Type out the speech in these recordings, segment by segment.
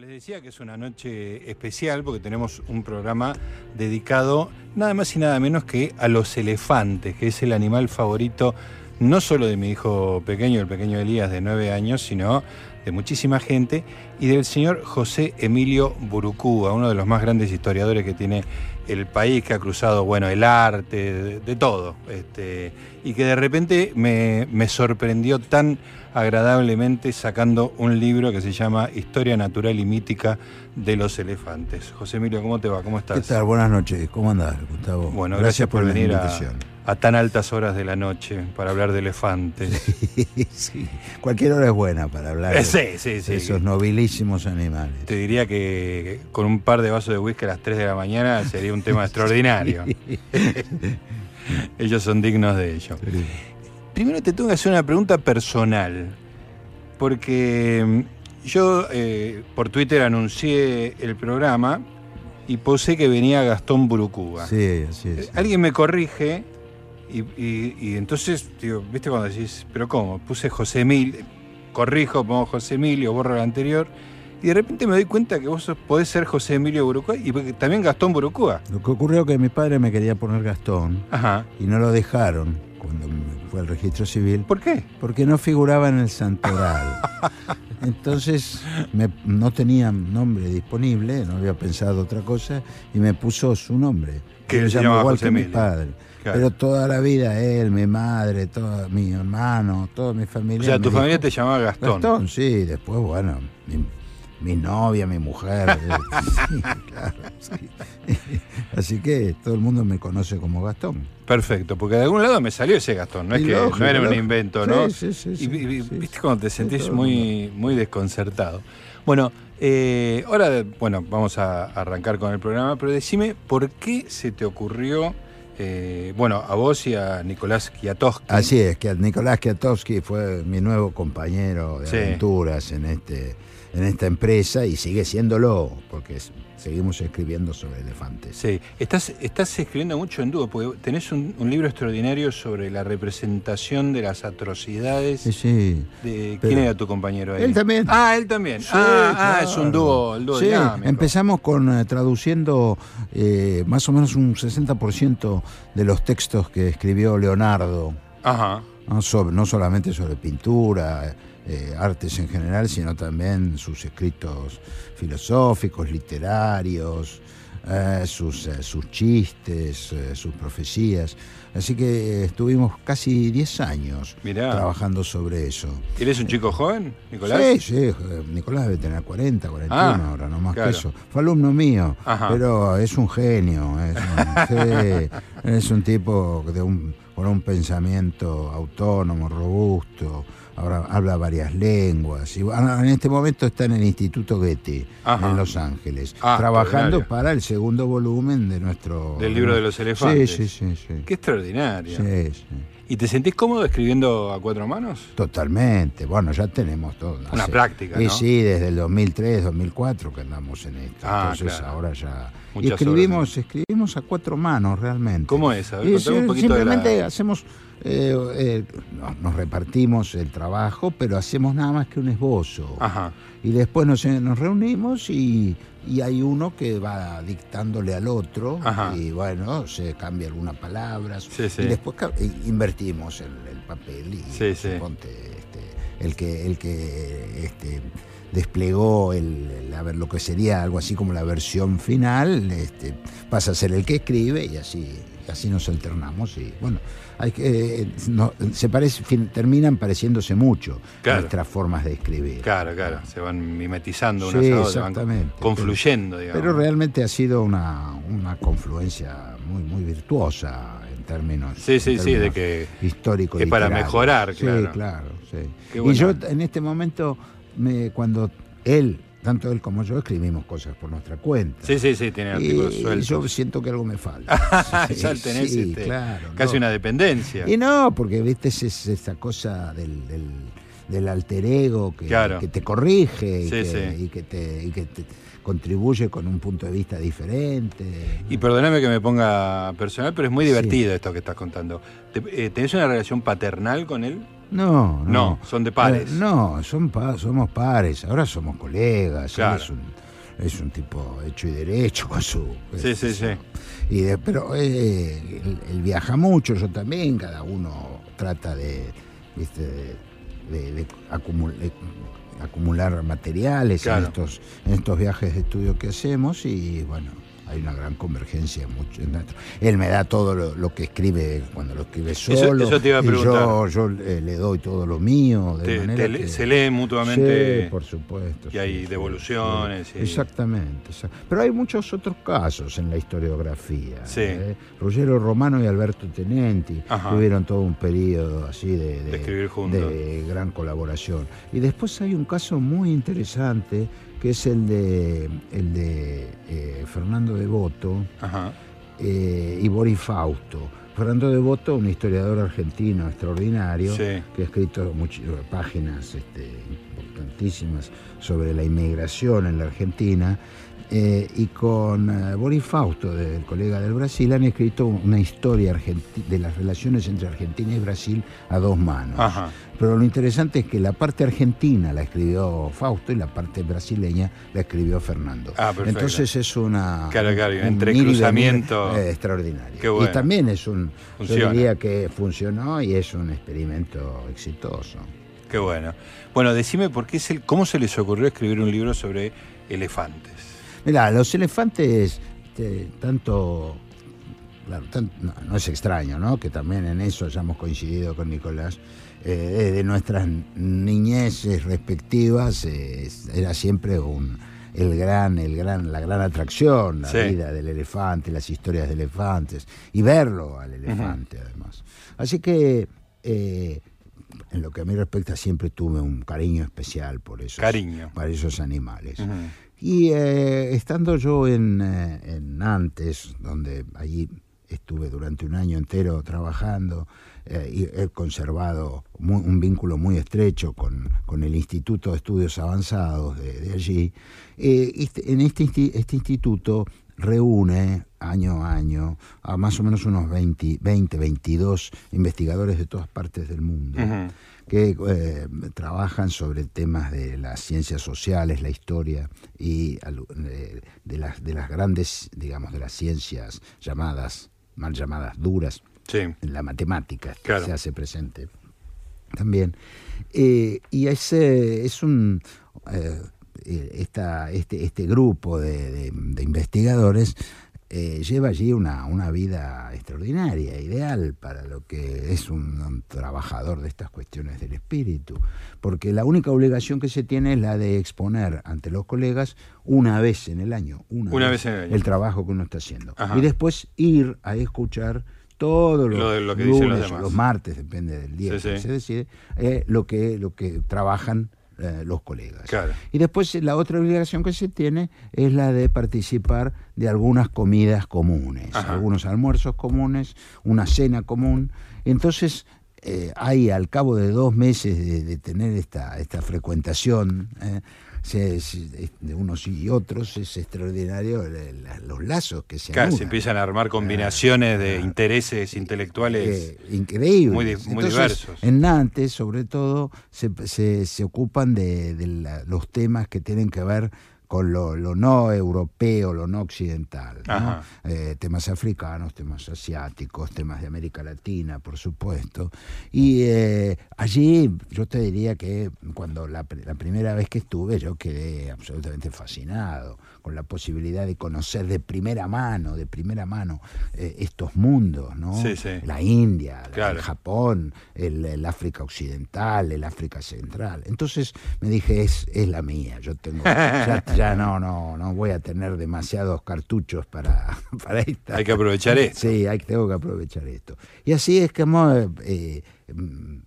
les decía que es una noche especial porque tenemos un programa dedicado nada más y nada menos que a los elefantes, que es el animal favorito no solo de mi hijo pequeño, el pequeño Elías de nueve años, sino de muchísima gente, y del señor José Emilio Burucúa, uno de los más grandes historiadores que tiene el país, que ha cruzado, bueno, el arte, de, de todo, este, y que de repente me, me sorprendió tan agradablemente sacando un libro que se llama Historia Natural y Mítica de los Elefantes. José Emilio, ¿cómo te va? ¿Cómo estás? ¿Qué tal? Buenas noches. ¿Cómo andás, Gustavo? Bueno, gracias, por, la venir a, invitación. a tan altas horas de la noche para hablar de elefantes. sí, cualquier hora es buena para hablar de, sí, sí, de sí. esos nobilísimos animales. Te diría que con un par de vasos de whisky a las 3 de la mañana sería un tema extraordinario. Ellos son dignos de ello. Primero te tengo que hacer una pregunta personal, porque mm, yo eh, por Twitter anuncié el programa y puse que venía Gastón Burucúa. Sí, así es. Eh, Alguien me corrige y, y- y entonces, digo, ¿viste cuando decís, pero cómo? Puse José Emilio, corrijo, pongo José Emilio, borro el anterior, y de repente me doy cuenta que vos podés ser José Emilio Burucúa y también Gastón Burucúa. Lo que ocurrió es que mi padre me quería poner Gastón Ajá. y no lo dejaron cuando fue al registro civil ¿Por qué? porque no figuraba en el santoral. Entonces me- no tenía nombre disponible, no había pensado otra cosa y me puso su nombre. Que Yo llamo llamaba igual José que mi Emilio. padre. Claro. Pero toda la vida él, mi madre, todo, mi hermano, toda mi familia. o sea, tu dijo, familia te llamaba Gastón. Gastón, sí, después, bueno, mi, mi novia, mi mujer. sí, claro, sí. Así que todo el mundo me conoce como Gastón. Perfecto, porque de algún lado me salió ese Gastón, no es que lógico, no era un invento, ¿no? sí, sí, sí, y- y- viste cuando te sentís muy, muy desconcertado. Bueno, eh, ahora bueno, vamos a arrancar con el programa, pero decime por qué se te ocurrió, eh, bueno, a vos y a Nicolás Kiatowski. Así es, que Nicolás Kiatowski fue mi nuevo compañero de Sí. aventuras en, este, en esta empresa y sigue siéndolo, porque seguimos escribiendo sobre elefantes. Sí, estás, estás escribiendo mucho en dúo, porque tenés un, un libro extraordinario sobre la representación de las atrocidades. Sí, sí. De, ¿Quién era tu compañero ahí? Él también. Ah, él también. Sí, ah, ah, es un dúo, el dúo Sí, dinámico. empezamos con eh, traduciendo eh, más o menos un 60% de los textos que escribió Leonardo, Ajá. no, sobre- no solamente sobre pintura, eh, artes en general, sino también sus escritos filosóficos, literarios, eh, sus, eh, sus chistes, sus profecías. Así que estuvimos casi 10 años Mirá. trabajando sobre eso. ¿Él es un chico joven, Nicolás? Sí, sí, Nicolás debe tener 40, 41 Ah, ahora, no más claro. que eso. Fue alumno mío, Ajá. pero es un genio, es un, sí, es un tipo de un, con un pensamiento autónomo, robusto, ahora habla varias lenguas. Y bueno, en este momento está en el Instituto Goethe, Ajá. en Los Ángeles, Ah, trabajando para el segundo volumen de nuestro... Del libro de los elefantes. Sí, sí, sí. sí. Qué extraordinario. Sí, sí. ¿Y te sentís cómodo escribiendo a cuatro manos? Totalmente. Bueno, ya tenemos todo. Una Hace- práctica, ¿no? sí, desde el 2003, 2004 que andamos en esto. Ah, Entonces claro. ahora ya... Y escribimos, escribimos a cuatro manos realmente. ¿Cómo es? A ver, Y un poquito de la- simplemente hacemos, eh, eh, no- nos repartimos el trabajo, pero hacemos nada más que un esbozo. Ajá. Y después nos, nos reunimos y, y hay uno que va dictándole al otro Ajá. y bueno, se cambia alguna palabra. Sí, sí. Y después invertimos el, el papel y Sí, suponte, este, el que, el que este, desplegó el, el- a ver, lo que sería algo así como la versión final, este, pasa a ser el que escribe y así, así nos alternamos y bueno, hay que, eh, no- se parece, terminan pareciéndose mucho Claro. nuestras formas de escribir. Claro, claro. Se van mimetizando unas a otras, van exactamente. confluyendo, digamos. Pero realmente ha sido una, una confluencia muy, muy virtuosa en términos, Sí, sí, en sí, de términos que históricos. es para literarios. mejorar, Sí, claro. claro, sí. Qué Y yo en este momento, me, cuando él, tanto él como yo, escribimos cosas por nuestra cuenta. Sí, sí, sí, tiene artículos y sueltos. yo siento que algo me falta. Sí, ya tenés sí, este, claro, casi no. una dependencia. Y no, porque viste es, es esa cosa del, del, del alter ego que, Claro. que te corrige y, Sí, que, y te, y que te contribuye con un punto de vista diferente. Y perdóname que me ponga personal, pero es muy divertido esto que estás contando. Eh, ¿Tenés una relación paternal con él? No, no. No, son de pares. Eh, no, son pa- somos pares. Ahora somos colegas. Él. Es, un, es un tipo hecho y derecho con su. Sí, sí, sí. Y de- pero eh, él, él viaja mucho, yo también. Cada uno trata de, ¿viste? de, de- de acumul- de acumular materiales Claro. en, estos, en estos viajes de estudio que hacemos y bueno. Hay una gran convergencia mucho en Él me da todo lo, lo que escribe cuando lo escribe solo. eso te iba a y yo, preguntar. yo eh, le doy todo lo mío. De Te- manera te le- que- se leen mutuamente Sí, por supuesto. y hay sí, devoluciones sí. y- Exactamente. exa- Pero hay muchos otros casos en la historiografía. Sí. ¿eh? Ruggero Romano y Alberto Tenenti Ajá. tuvieron todo un periodo así de, De escribir juntos. de gran colaboración. Y después hay un caso muy interesante que es el de, el de eh, Fernando Devoto Ajá. eh, y Boris Fausto. Fernando Devoto, un historiador argentino extraordinario, Sí. que ha escrito muchas páginas este, importantísimas sobre la inmigración en la Argentina, eh, y con eh, Boris Fausto, del colega del Brasil, han escrito una historia de las relaciones entre Argentina y Brasil a dos manos. Ajá. Pero lo interesante es que la parte argentina la escribió Fausto y la parte brasileña la escribió Fernando. Ah, perfecto. Entonces es una Claro, claro, un entrecruzamiento. eh, extraordinario. Qué bueno. Y también es un, Funciona. yo diría que funcionó y es un experimento exitoso. Qué bueno. Bueno, decime por qué es el, cómo se les ocurrió escribir un libro sobre elefantes. Mirá, los elefantes, este, tanto, claro, no, no es extraño, ¿no? Que también en eso hayamos coincidido con Nicolás. Eh, desde nuestras niñeces respectivas eh, es- era siempre un, el gran, el gran, la gran atracción, la Sí. vida del elefante, las historias de elefantes y verlo al elefante además. Así que eh, en lo que a mí respecta siempre tuve un cariño especial por esos, Cariño. para esos animales. Y eh, estando yo en, eh, en Nantes, donde allí estuve durante un año entero trabajando, eh, y he conservado un vínculo muy estrecho con, con el Instituto de Estudios Avanzados de, de allí, eh, este- en este, este instituto reúne año a año a más o menos unos 20, 20 22 investigadores de todas partes del mundo que eh, trabajan sobre temas de las ciencias sociales, la historia y de, de las, de las grandes, digamos, de las ciencias llamadas, mal llamadas duras, Sí. la matemática Claro. se hace presente también. Eh, y es, eh, es un... eh, eh, esta- este, este grupo de, de- de investigadores eh, lleva allí una, una vida extraordinaria, ideal para lo que es un, un trabajador de estas cuestiones del espíritu, porque la única obligación que se tiene es la de exponer ante los colegas una vez en el año, una, Una vez en el año. trabajo que uno está haciendo. Ajá. Y después ir a escuchar todos los Lo que dicen los lunes, los martes, depende del día Sí, que sí. se decide, eh, lo, que, lo que trabajan eh, los colegas. Claro. Y después eh, la otra obligación que se tiene es la de participar de algunas comidas comunes, Ajá. algunos almuerzos comunes, una cena común. Entonces, eh, hay al cabo de dos meses de, de tener esta, esta frecuentación eh, se- se- de unos y otros, es extraordinario la- los lazos que se Claro, se empiezan a armar combinaciones de intereses intelectuales. Eh, increíbles. muy Entonces, diversos. En Nantes, sobre todo, se, se- se ocupan de, de la- los temas que tienen que ver con lo, lo no europeo, lo no occidental. Eh, temas africanos, temas asiáticos, temas de América Latina, por supuesto. Y eh, allí yo te diría que cuando la, la primera vez que estuve yo quedé absolutamente fascinado con la posibilidad de conocer de primera mano, de primera mano, eh, estos mundos, ¿no? Sí, sí. La India, la- Claro. el Japón, el, el África Occidental, el África Central. Entonces me dije, es, es la mía, yo tengo, ya, ya no, no, no voy a tener demasiados cartuchos para, para esta. Hay que aprovechar esto. Sí, hay, tengo que aprovechar esto. Y así es como eh, mm,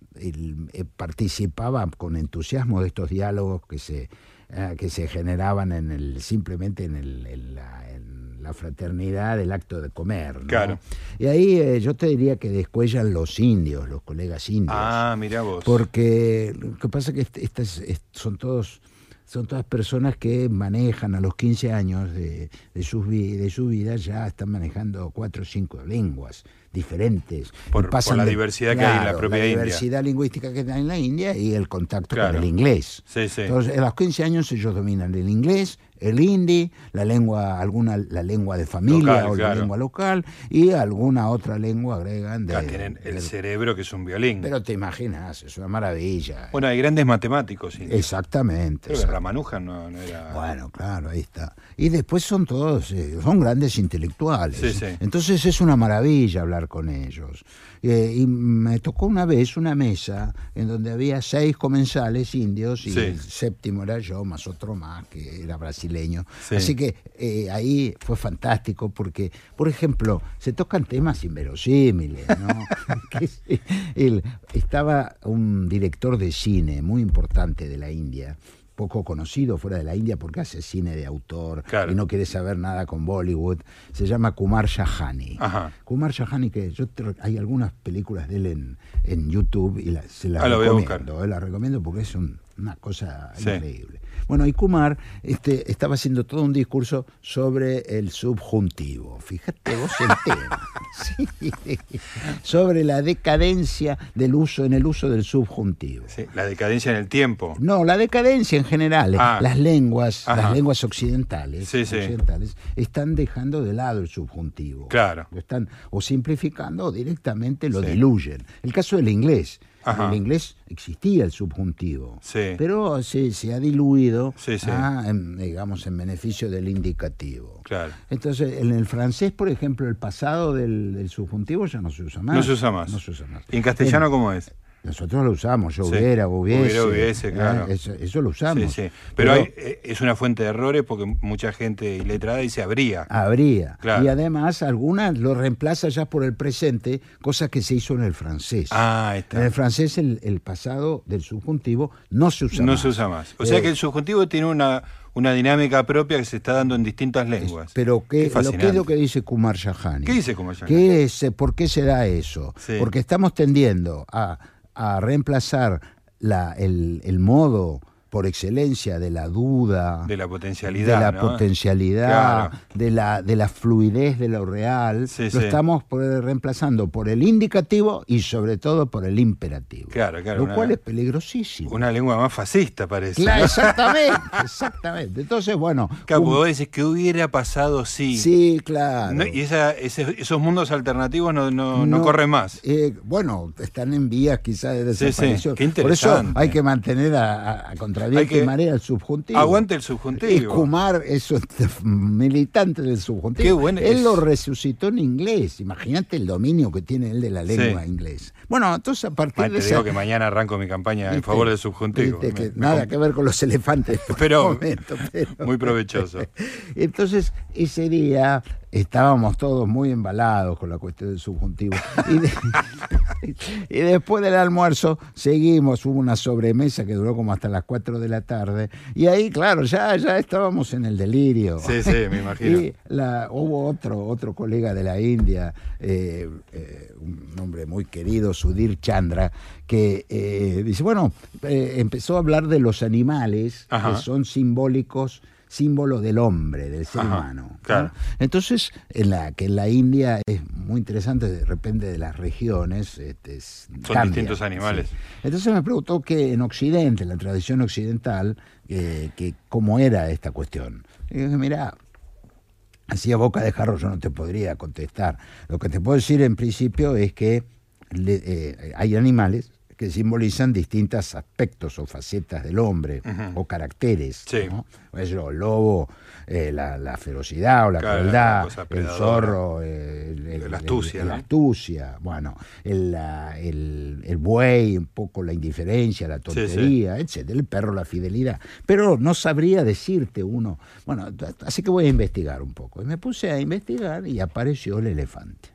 eh, participaba con entusiasmo de estos diálogos que se, eh, que se generaban en el, simplemente en, el, en la, en la fraternidad del acto de comer. ¿no? Claro. Y ahí eh, yo te diría que descuellan los indios, los colegas indios. Ah, mira vos. Porque lo que pasa es que est- estas est- son todos son todas personas que manejan a los 15 años de, de, sus vi- de su vida, ya están manejando cuatro o cinco lenguas diferentes. Por, Y pasan por la de- diversidad que hay en la propia la India. diversidad lingüística que hay en la India y el contacto Claro. con el inglés. Sí, sí. Entonces, a los 15 años ellos dominan el inglés, el hindi, la lengua, alguna, la lengua de familia Local, o claro. la lengua local y alguna otra lengua agregan de. Acá tienen el cerebro que es un violín. pero te imaginas, es una maravilla. bueno, hay grandes matemáticos. indios. Exactamente. Exact- Ramanujan no, no era. Bueno, claro, ahí está. Y después son todos, eh, son grandes intelectuales. Sí. Entonces es una maravilla hablar con ellos. Eh, y me tocó una vez una mesa en donde había seis comensales indios y Sí. el séptimo era yo, más otro más que era brasileño. Sí. Así que eh, ahí fue fantástico porque, por ejemplo, se tocan temas inverosímiles. ¿no? El- estaba un director de cine muy importante de la India poco conocido fuera de la India porque hace cine de autor Claro. y no quiere saber nada con Bollywood. Se llama Kumar Shahani. Ajá. Kumar Shahani, que yo te- hay algunas películas de él en, en YouTube y la- se las Ah, lo voy a recomiendo. eh, las recomiendo porque es un- una cosa Sí. increíble. Bueno, y Kumar este, estaba haciendo todo un discurso sobre el subjuntivo. Fíjate vos el tema. Sí. Sobre la decadencia del uso en el uso del subjuntivo. Sí, la decadencia en el tiempo. No, la decadencia en general. Ah. Las lenguas, Ajá. las lenguas occidentales, Sí, occidentales están dejando de lado el subjuntivo. Claro. Lo están o simplificando o directamente lo diluyen. El caso del inglés. Ajá. En el inglés existía el subjuntivo, Sí. pero se, se ha diluido, Sí, sí. a, en, digamos, en beneficio del indicativo. Claro. Entonces, en el francés, por ejemplo, el pasado del, del subjuntivo ya no se usa más. No se usa más. No se usa más. ¿Y en castellano cómo es? Nosotros lo usamos, yo Sí. hubiera, hubiese. Hubiera, hubiese, ¿eh? claro. Eso, eso lo usamos. Sí, sí. Pero, hay- eh, es una fuente de errores porque mucha gente iletrada dice habría. habría. Claro. Y además, algunas lo reemplaza ya por el presente, cosa que se hizo en el francés. Ah, está. En el francés, el, el pasado del subjuntivo no se usa no más. se usa más. O sea Eh, que el subjuntivo tiene una, una dinámica propia que se está dando en distintas lenguas. Pero ¿qué, lo, fascinante. ¿qué es lo que dice Kumar Shahani? ¿Qué dice Kumar Shahani? ¿Qué es, ¿Por qué se da eso? Sí. Porque estamos tendiendo a, a reemplazar la, el, el modo por excelencia de la duda, De la potencialidad. de la ¿no? potencialidad, Claro. de, la, de la fluidez de lo real, Sí, lo sí. estamos por- reemplazando por el indicativo y sobre todo por el imperativo. Claro, claro, Lo una- cual es peligrosísimo. Una lengua más fascista, parece. Claro, ¿no? exactamente, exactamente. Entonces, bueno, Claro, un- vos decís que hubiera pasado si. sí, claro. No, y esa, ese- esos mundos alternativos no, no, no corren más. eh, bueno, están en vías quizás de desaparición. qué Por eso hay que mantener a, a- a Hay que- marea el subjuntivo. Aguante el Y subjuntivo. Kumar es un militante del subjuntivo. Qué bueno él es. lo resucitó en inglés. Imagínate el dominio que tiene él de la lengua Sí. inglesa. Bueno, entonces a partir Ah, de te esa- digo que mañana arranco mi campaña en favor del subjuntivo. Nada que ver con los elefantes. por Pero- el momento, pero- Muy provechoso. Entonces, ese día estábamos todos muy embalados con la cuestión del subjuntivo. Y, de- y después del almuerzo seguimos, hubo una sobremesa que duró como hasta las 4 de la tarde. Y ahí, claro, ya, ya estábamos en el delirio. Sí, sí, me imagino. Y la, hubo otro, otro colega de la India, eh, eh, un hombre muy querido, Sudhir Chandra, que eh, dice, bueno, eh, empezó a hablar de los animales Ajá. que son simbólicos símbolo del hombre, del ser Ajá, humano. ¿no? claro. Entonces, en la que en la India es muy interesante, de repente de las regiones, este, es- Son cambia, distintos animales. sí. Entonces me preguntó que en Occidente, en la tradición occidental, eh, que cómo era esta cuestión. Y dije, mira, Hacía boca de jarro, yo no te podría contestar. Lo que te puedo decir en principio es que le- eh, hay animales que simbolizan distintos aspectos o facetas del hombre o caracteres. Sí. ¿no? Por ejemplo, el lobo, eh, la, la ferocidad o la Claro, la crueldad, el zorro, eh, el, el- La astucia, el- ¿no? la astucia, bueno, el, la- el- el buey, un poco la indiferencia, la sí. tontería, etcétera, el perro, la fidelidad. Pero no sabría decirte uno. Bueno, así que voy a investigar un poco. Y me puse a investigar y apareció el elefante.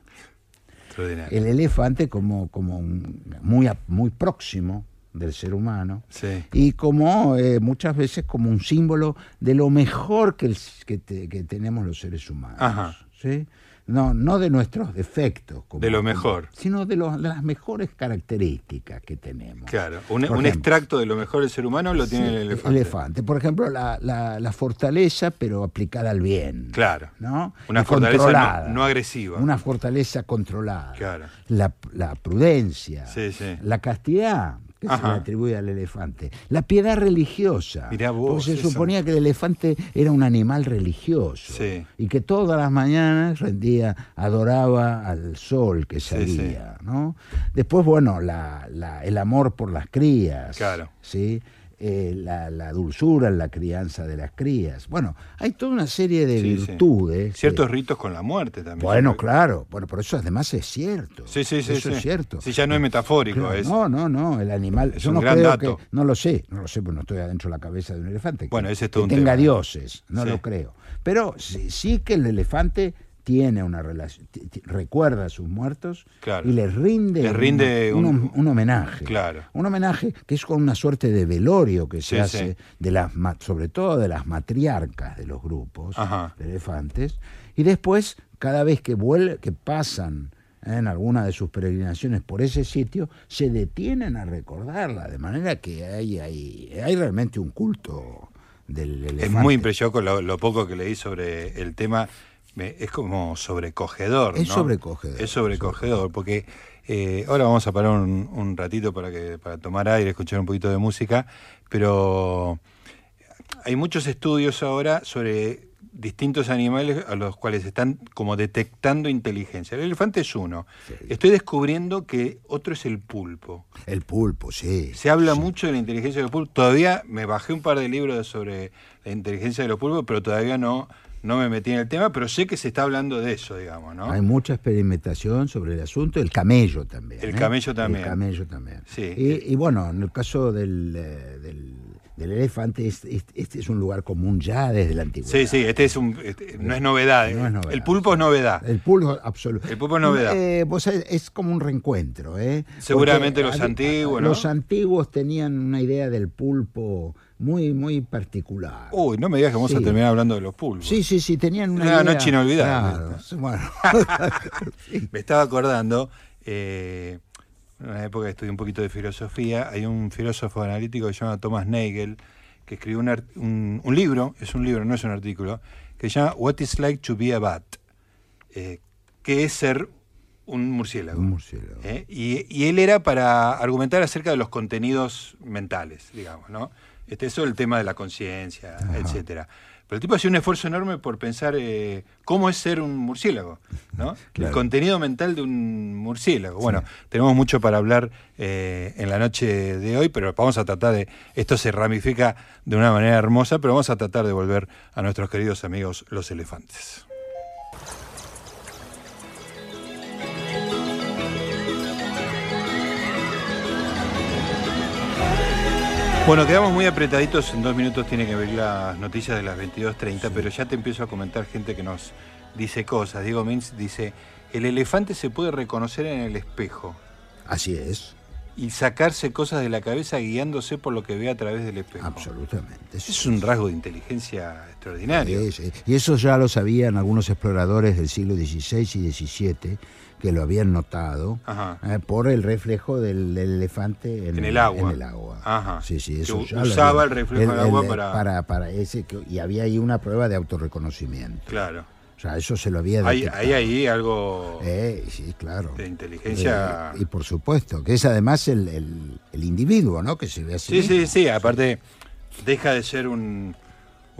El elefante como, como un- muy, muy próximo del ser humano Sí. y como eh, muchas veces como un símbolo de lo mejor que, el- que te- que tenemos los seres humanos. Ajá. ¿sí? No, no de nuestros defectos, como- De lo mejor. sino de, los- de las mejores características que tenemos. Claro, un, un ejemplo, extracto de lo mejor del ser humano lo tiene el elefante. Por ejemplo, la, la- la fortaleza, pero aplicada al bien. Claro. ¿no? Una Y fortaleza no- no agresiva. Una fortaleza controlada. Claro. La, la prudencia. Sí, sí. La castidad, que se Ajá. le atribuye al elefante. La piedad religiosa. Vos, Porque se eso. suponía que el elefante era un animal religioso. Sí. Y que todas las mañanas rendía, adoraba al sol que Sí, salía. ¿no? Después, bueno, la- la- el amor por las crías. Claro. ¿sí? Eh, la, la dulzura en la crianza de las crías. Bueno, hay toda una serie de Sí, sí. virtudes. que- Ciertos ritos con la muerte también. bueno, claro, bueno, por eso además es cierto. Sí, sí, sí. Eso sí. es cierto. Sí, ya no es metafórico. Claro, es, No, no, no, el animal. es yo un no gran creo dato. que. No lo sé, no lo sé, porque no estoy adentro de la cabeza de un elefante. que- Bueno, ese es que todo un tenga tema. dioses, no lo creo. Pero sí, sí que el elefante tiene una relación, recuerda a sus muertos Claro. y les rinde, Les rinde un, un- homenaje. Claro. Un homenaje que es con una suerte de velorio que se Sí, hace, sí. de las sobre todo de las matriarcas de los grupos Ajá. de elefantes, y después, cada vez que, vuel- que pasan ¿eh? en alguna de sus peregrinaciones por ese sitio, se detienen a recordarla, de manera que hay, hay, hay realmente un culto del elefante. Es muy impresionante lo, lo poco que leí sobre el tema. Es como sobrecogedor. Es ¿no? sobrecogedor, Es sobrecogedor, porque eh, ahora vamos a parar un, un ratito para, que, para tomar aire, escuchar un poquito de música, pero hay muchos estudios ahora sobre distintos animales a los cuales están como detectando inteligencia. El elefante es uno. Sí. Estoy descubriendo que otro es el pulpo. El pulpo, sí. Se habla sí. mucho de la inteligencia de los pulpos. Todavía me bajé un par de libros sobre la inteligencia de los pulpos, pero todavía no, no me metí en el tema, pero sé que se está hablando de eso, digamos, ¿no? Hay mucha experimentación sobre el asunto, el camello también. El ¿eh? camello también. El camello también. Sí. Y, y bueno, en el caso del, eh, del, del elefante, es- es- este es un lugar común ya desde la antigüedad. Sí, sí, este es un, este- no es novedad. No eh. es novedad. El pulpo es novedad. El pulpo absoluto. El pulpo es novedad. Eh, vos sabés, es como un reencuentro, ¿eh? Seguramente los antiguos, ¿no? Los antiguos tenían una idea del pulpo muy, muy particular. Uy, no me digas que vamos a terminar hablando de los pulpos. Sí, sí, sí, tenían una, Una idea. noche inolvidable. Claro, bueno. Me estaba acordando, eh, en una época que estudié un poquito de filosofía, hay un filósofo analítico que se llama Thomas Nagel, que escribió un, un- un libro, es un libro, no es un artículo, que se llama What is like to be a bat, eh, que es ser un murciélago. Un murciélago. ¿eh? Y, y él era para argumentar acerca de los contenidos mentales, digamos, ¿no? Este, eso el tema de la conciencia, etcétera. Pero el tipo hacía un esfuerzo enorme por pensar eh, cómo es ser un murciélago, ¿no? El contenido mental de un murciélago. Bueno, tenemos mucho para hablar eh, en la noche de hoy, pero vamos a tratar de. Esto se ramifica de una manera hermosa, pero vamos a tratar de volver a nuestros queridos amigos los elefantes. Bueno, quedamos muy apretaditos, en dos minutos tiene que ver las noticias de las 22.30, pero ya te empiezo a comentar gente que nos dice cosas. Diego Mintz dice, el elefante se puede reconocer en el espejo Así es, y sacarse cosas de la cabeza guiándose por lo que ve a través del espejo. absolutamente. Es un rasgo de inteligencia extraordinario. Y eso ya lo sabían algunos exploradores del siglo XVI y XVII que lo habían notado eh, por el reflejo del, del elefante en, En el agua. en el agua. Ajá. Sí, sí, Que eso lo usaba el reflejo del agua para- para, para ese que- y había ahí una prueba de autorreconocimiento. Claro. O sea, eso se lo había detectado. hay ahí algo Eh, sí, claro. de inteligencia. Eh, y por supuesto, que es además el, el- el individuo, ¿no? Que se ve así. Sí, sí, sí, aparte deja de ser un-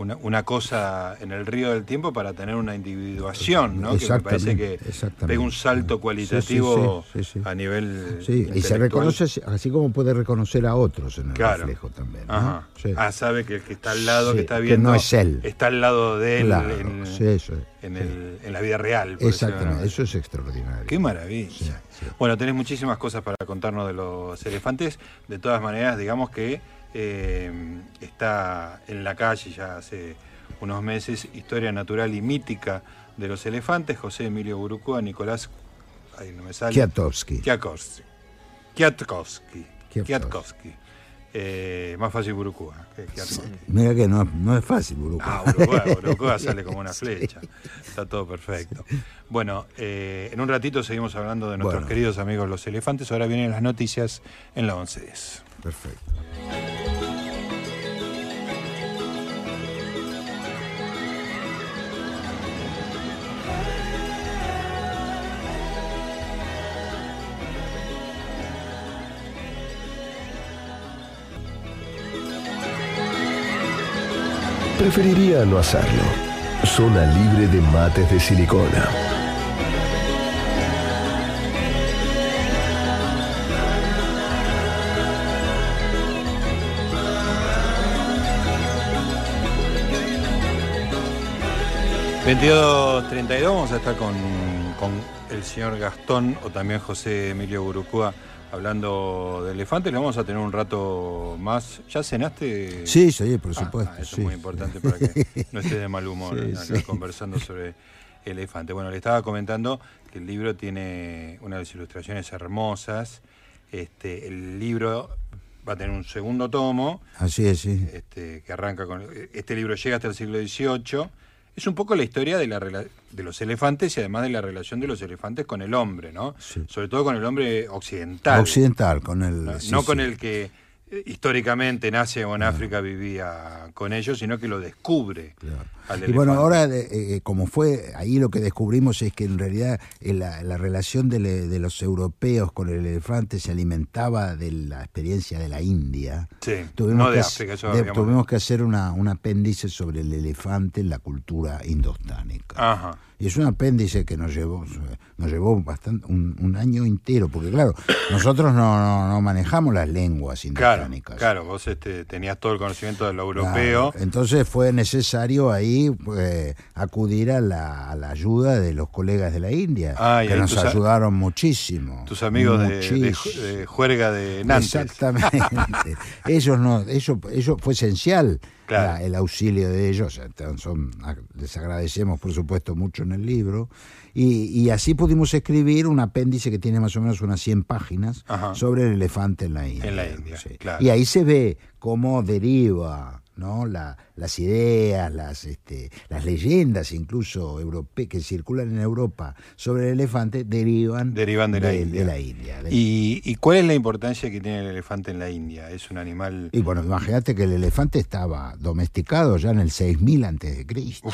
una, una cosa en el río del tiempo para tener una individuación, ¿no? Que me parece que pega un salto cualitativo Sí, sí, sí, sí. a nivel Sí, y se reconoce así- como puede reconocer a otros en el Claro. reflejo también. ¿no? Ajá. Ah, sabe que el que está al lado, que está que viendo, no es él. está al lado de él Claro, en, en sí. el- en la vida real. Exactamente, eso es extraordinario. Qué maravilla. Bueno, tenés muchísimas cosas para contarnos de los elefantes. De todas maneras, digamos que eh, está en la calle ya hace unos meses Historia Natural y Mítica de los Elefantes, José Emilio Burucúa, Nicolás, ahí no me sale, Kwiatkowski. Kwiatkowski. Kwiatkowski. Kwiatkowski. Eh, más fácil Burucúa. Que, que Sí. Mira que no, no es fácil, Burucua. Ah, Uruguay, Uruguay sale como una flecha. Está todo perfecto. Bueno, eh, en un ratito seguimos hablando de nuestros Bueno. queridos amigos los elefantes. Ahora vienen las noticias en la 1110. Perfecto. Preferiría no hacerlo. Zona libre de mates de silicona. ...22.32 vamos a estar con, con el señor Gastón o también José Emilio Burucúa hablando de elefantes. Le vamos a tener un rato más. ¿Ya cenaste? Sí, sí, por Ah, supuesto. ah, eso sí, es muy importante para que no estés de mal humor Sí, acá sí. conversando sobre elefante. Bueno, le estaba comentando que el libro tiene unas ilustraciones hermosas. Este, el libro va a tener un segundo tomo Así es, sí. este, que arranca con. Este libro llega hasta el siglo XVIII. Es un poco la historia de, la, de los elefantes y además de la relación de los elefantes con el hombre, ¿no? Sí. Sobre todo con el hombre occidental. Occidental, con el. No, sí, no con el que eh, históricamente en Asia o en África vivía con ellos, sino que lo descubre. Claro. Y bueno, ahora, de- eh, como fue, ahí lo que descubrimos es que en realidad eh, la, la relación de, le- de los europeos con el elefante se alimentaba de la experiencia de la India. Sí, Tuvimos, no que, de hac- África, eso de- tuvimos que hacer una, un apéndice sobre el elefante en la cultura indostánica. Ajá. Y es un apéndice que nos llevó, nos llevó bastante, un, un año entero, porque claro, nosotros no, no, no manejamos las lenguas indostánicas. claro, vos este, tenías todo el conocimiento de lo Claro, europeo. Entonces fue necesario ahí pues, acudir a la, a la ayuda de los colegas de la India, Ah, que nos ayudaron muchísimo. Tus amigos de, de, de juerga de Nantes. Exactamente. ellos no, eso, eso fue esencial. Claro. la- el auxilio de ellos, entonces son, les agradecemos por supuesto mucho en el libro, y, y así pudimos escribir un apéndice que tiene más o menos unas 100 páginas Ajá. sobre el elefante en la India. En la India, claro. Y ahí se ve cómo deriva ¿no? La- las ideas, las, este, las leyendas incluso europeas que circulan en Europa sobre el elefante derivan, Derivan de la India. de la India. De- ¿Y, y cuál es la importancia que tiene el elefante en la India? Es un animal... Y bueno, imagínate que el elefante estaba domesticado ya en el 6000 antes de Cristo.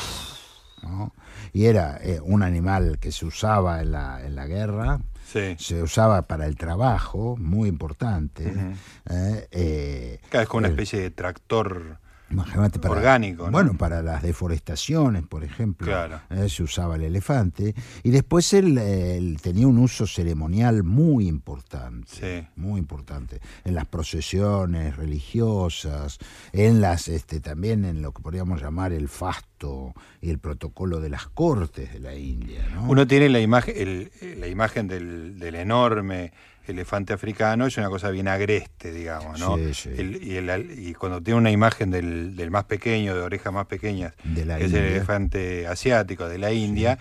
¿no? Y era eh, un animal que se usaba en la, en la guerra, Sí. se usaba para el trabajo, muy importante. Ujú. eh, eh, Cada vez con una especie de tractor. Imagínate para, Orgánico, ¿no? Bueno, para las deforestaciones, por ejemplo, Claro. eh, se usaba el elefante. Y después él, él tenía un uso ceremonial muy importante. Sí. Muy importante. En las procesiones religiosas, en las, este, también en lo que podríamos llamar el fasto y el protocolo de las cortes de la India. ¿no? Uno tiene la imagen, el- la imagen del, del enorme elefante africano, es una cosa bien agreste, digamos, ¿no? Sí, sí. El- y, el- y cuando tiene una imagen del, del más pequeño, de orejas más pequeñas, De la que es el elefante asiático de la India,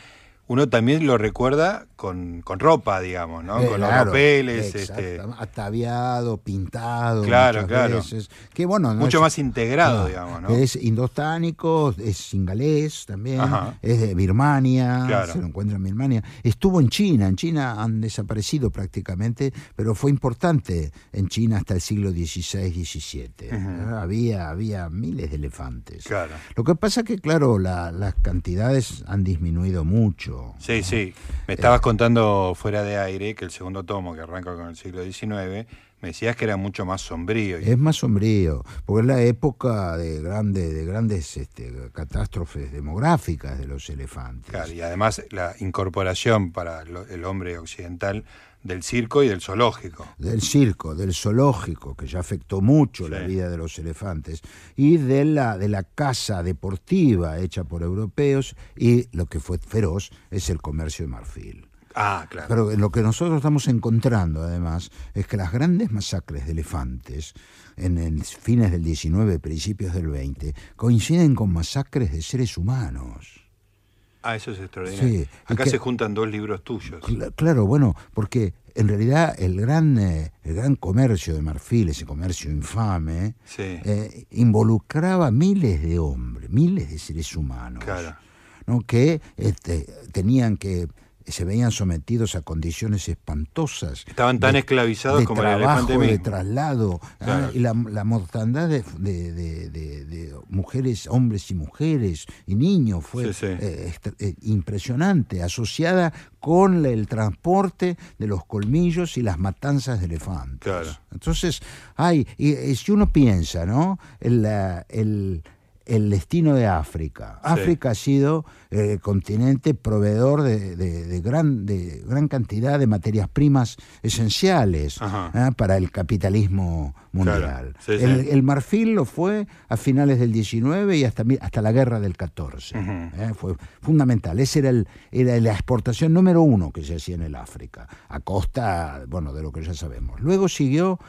uno también lo recuerda con, con ropa, digamos, ¿no? Eh, con claro, los ropeles, este, ataviado, pintado, Claro, claro. veces. Que bueno, no mucho es- más integrado, no, digamos, ¿no? Es indostánico, es singalés también, Ajá. es de Birmania, Claro. se lo encuentra en Birmania. Estuvo en China, en China han desaparecido prácticamente, pero fue importante en China hasta el siglo XVI, XVII. Ujú. había, había miles de elefantes. Claro. Lo que pasa que, claro, la- las cantidades han disminuido mucho. Sí, sí. Me Eh. estabas contando fuera de aire que el segundo tomo, que arranca con el siglo XIX, me decías que era mucho más sombrío. Es más sombrío, porque es la época de, grande, de grandes este, catástrofes demográficas de los elefantes. Claro, y además la incorporación para el hombre occidental del circo y del zoológico. Del circo, del zoológico, que ya afectó mucho la vida de los elefantes, y de la, de la caza deportiva hecha por europeos, y lo que fue feroz es el comercio de marfil. Ah, claro. Pero lo que nosotros estamos encontrando, además, es que las grandes masacres de elefantes en el fines del 19, principios del 20, coinciden con masacres de seres humanos. Ah, eso es extraordinario. Sí, Acá que- se juntan dos libros tuyos. Cla- Claro, bueno, porque en realidad el gran, eh, el gran comercio de marfil, ese comercio infame, Sí. eh, involucraba miles de hombres, miles de seres humanos, Claro. ¿no? que este, tenían que se veían sometidos a condiciones espantosas. Estaban tan de- esclavizados de como el trabajo, elefante de traslado, ah, Claro. y la, la mortandad de, de- mujeres, hombres y mujeres y niños fue Sí, sí. eh, eh, impresionante, asociada con el transporte de los colmillos y las matanzas de elefantes. Claro. Entonces, hay, y, y si uno piensa, ¿no? El, el- el destino de África. Sí. África ha sido eh, el continente proveedor de, de- de gran, de gran cantidad de materias primas esenciales. ¿eh? para el capitalismo mundial. Claro. Sí, sí. el, marfil lo fue a finales del 19 y hasta, hasta la guerra del 14. Ujú. ¿eh? Fue fundamental. Esa era, el, era la exportación número uno que se hacía en el África, a costa bueno, de lo que ya sabemos. Luego siguió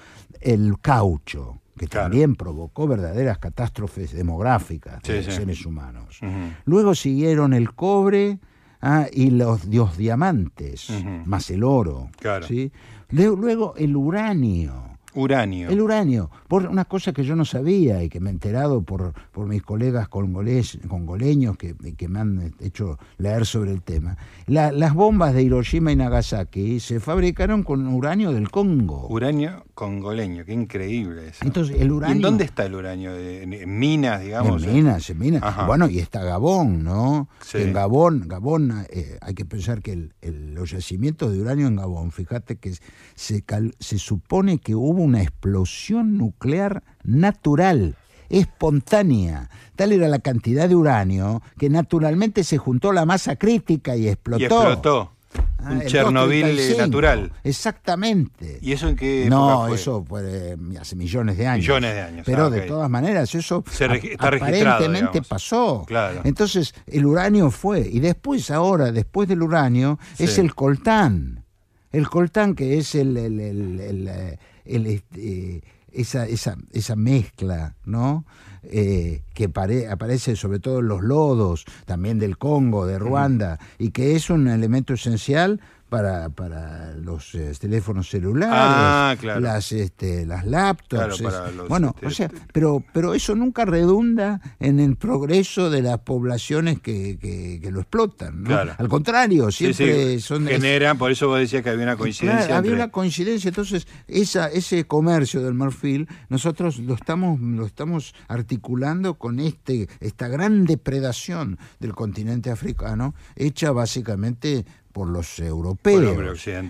el caucho, que Claro. también provocó verdaderas catástrofes demográficas de Sí, los sí. seres humanos. Luego siguieron el cobre ah, y los, los diamantes, más el oro. Claro. ¿sí? Luego el uranio. Uranio. El uranio, por una cosa que yo no sabía y que me he enterado por, por mis colegas congoleños que, que me han hecho leer sobre el tema. La- las bombas de Hiroshima y Nagasaki se fabricaron con uranio del Congo. Uranio congoleño, qué increíble eso. Entonces, el ¿Y uranio... en dónde está el uranio? ¿En, en minas, digamos? En minas, en minas. Ajá. Bueno, y está Gabón, ¿no? Sí. En Gabón, Gabón eh, hay que pensar que el- el- los yacimientos de uranio en Gabón, fíjate que se, cal- se supone que hubo una explosión nuclear natural, espontánea. Tal era la cantidad de uranio que naturalmente se juntó la masa crítica y explotó. Y explotó. Ah, un Chernobyl 235. natural. Exactamente. ¿Y eso en qué No, época fue? eso fue, hace millones de años. Millones de años, Pero ah, de todas maneras, eso Se está aparentemente pasó. Claro. Entonces, el uranio fue. Y después, ahora, después del uranio, es el coltán. El coltán, que es el, el- el- el, eh, el, este, esa, esa, esa mezcla, ¿no? Eh, que pare- aparece sobre todo en los lodos, también del Congo, de Ruanda, y que es un elemento esencial para, para los eh, teléfonos celulares, Ah, claro. las, este, las laptops. Claro, los, bueno, este, o sea, pero, pero eso nunca redunda en el progreso de las poblaciones que, que- que lo explotan. ¿no? Claro. Al contrario, siempre sí, son... es- generan, por eso vos decías que había una coincidencia había una coincidencia, entonces esa, ese comercio del marfil nosotros lo estamos, lo estamos articulando con este, esta gran depredación del continente africano, hecha básicamente por los europeos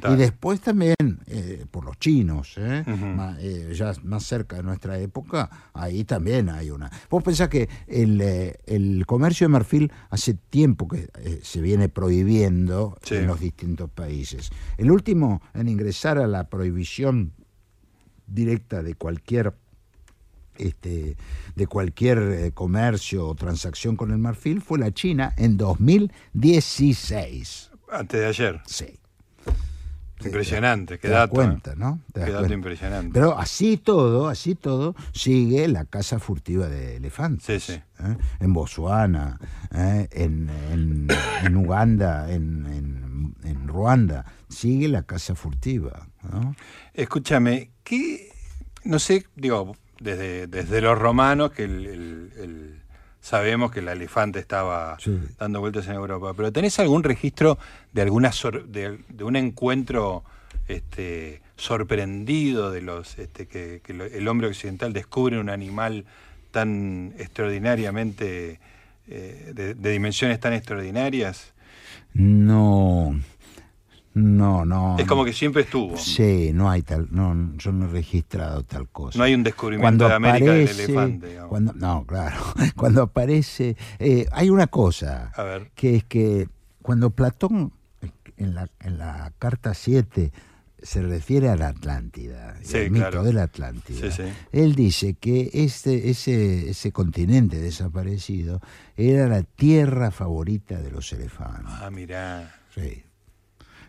Por y después también eh, por los chinos, ¿eh? Eh, ya más cerca de nuestra época, ahí también hay una. Vos pensás que el, el comercio de marfil hace tiempo que se viene prohibiendo Sí. en los distintos países. El último en ingresar a la prohibición directa de cualquier este, de cualquier eh, comercio o transacción con el marfil fue la China en 2016. Antes de ayer. Sí. Impresionante, Te qué das dato. cuenta. ¿no? Te das Qué dato impresionante. Pero así todo, así todo, sigue la caza furtiva de elefantes. Sí, sí. ¿eh? En Botswana, ¿eh? en, en- en Uganda, en, en- en Ruanda, sigue la caza furtiva. ¿no? Escúchame, ¿qué, no sé, digo, desde, desde los romanos, que el, el- el- sabemos que el elefante estaba Sí. dando vueltas en Europa, pero ¿tenés algún registro de alguna sor- de, de un encuentro este, sorprendido de los este, que, el hombre occidental descubre un animal tan extraordinariamente eh, de, de dimensiones tan extraordinarias? No, no, no. es como que siempre estuvo. Sí, no hay tal, no, yo no he registrado tal cosa. No hay un descubrimiento de América del elefante. digamos. cuando, no, claro, cuando aparece, eh, hay una cosa, A ver. que es que cuando Platón en la, en la carta 7 se refiere a la Atlántida, Sí, al mito de la Atlántida, Sí, sí. él dice que este, ese, ese continente desaparecido era la tierra favorita de los elefantes. Ah, mirá. Sí.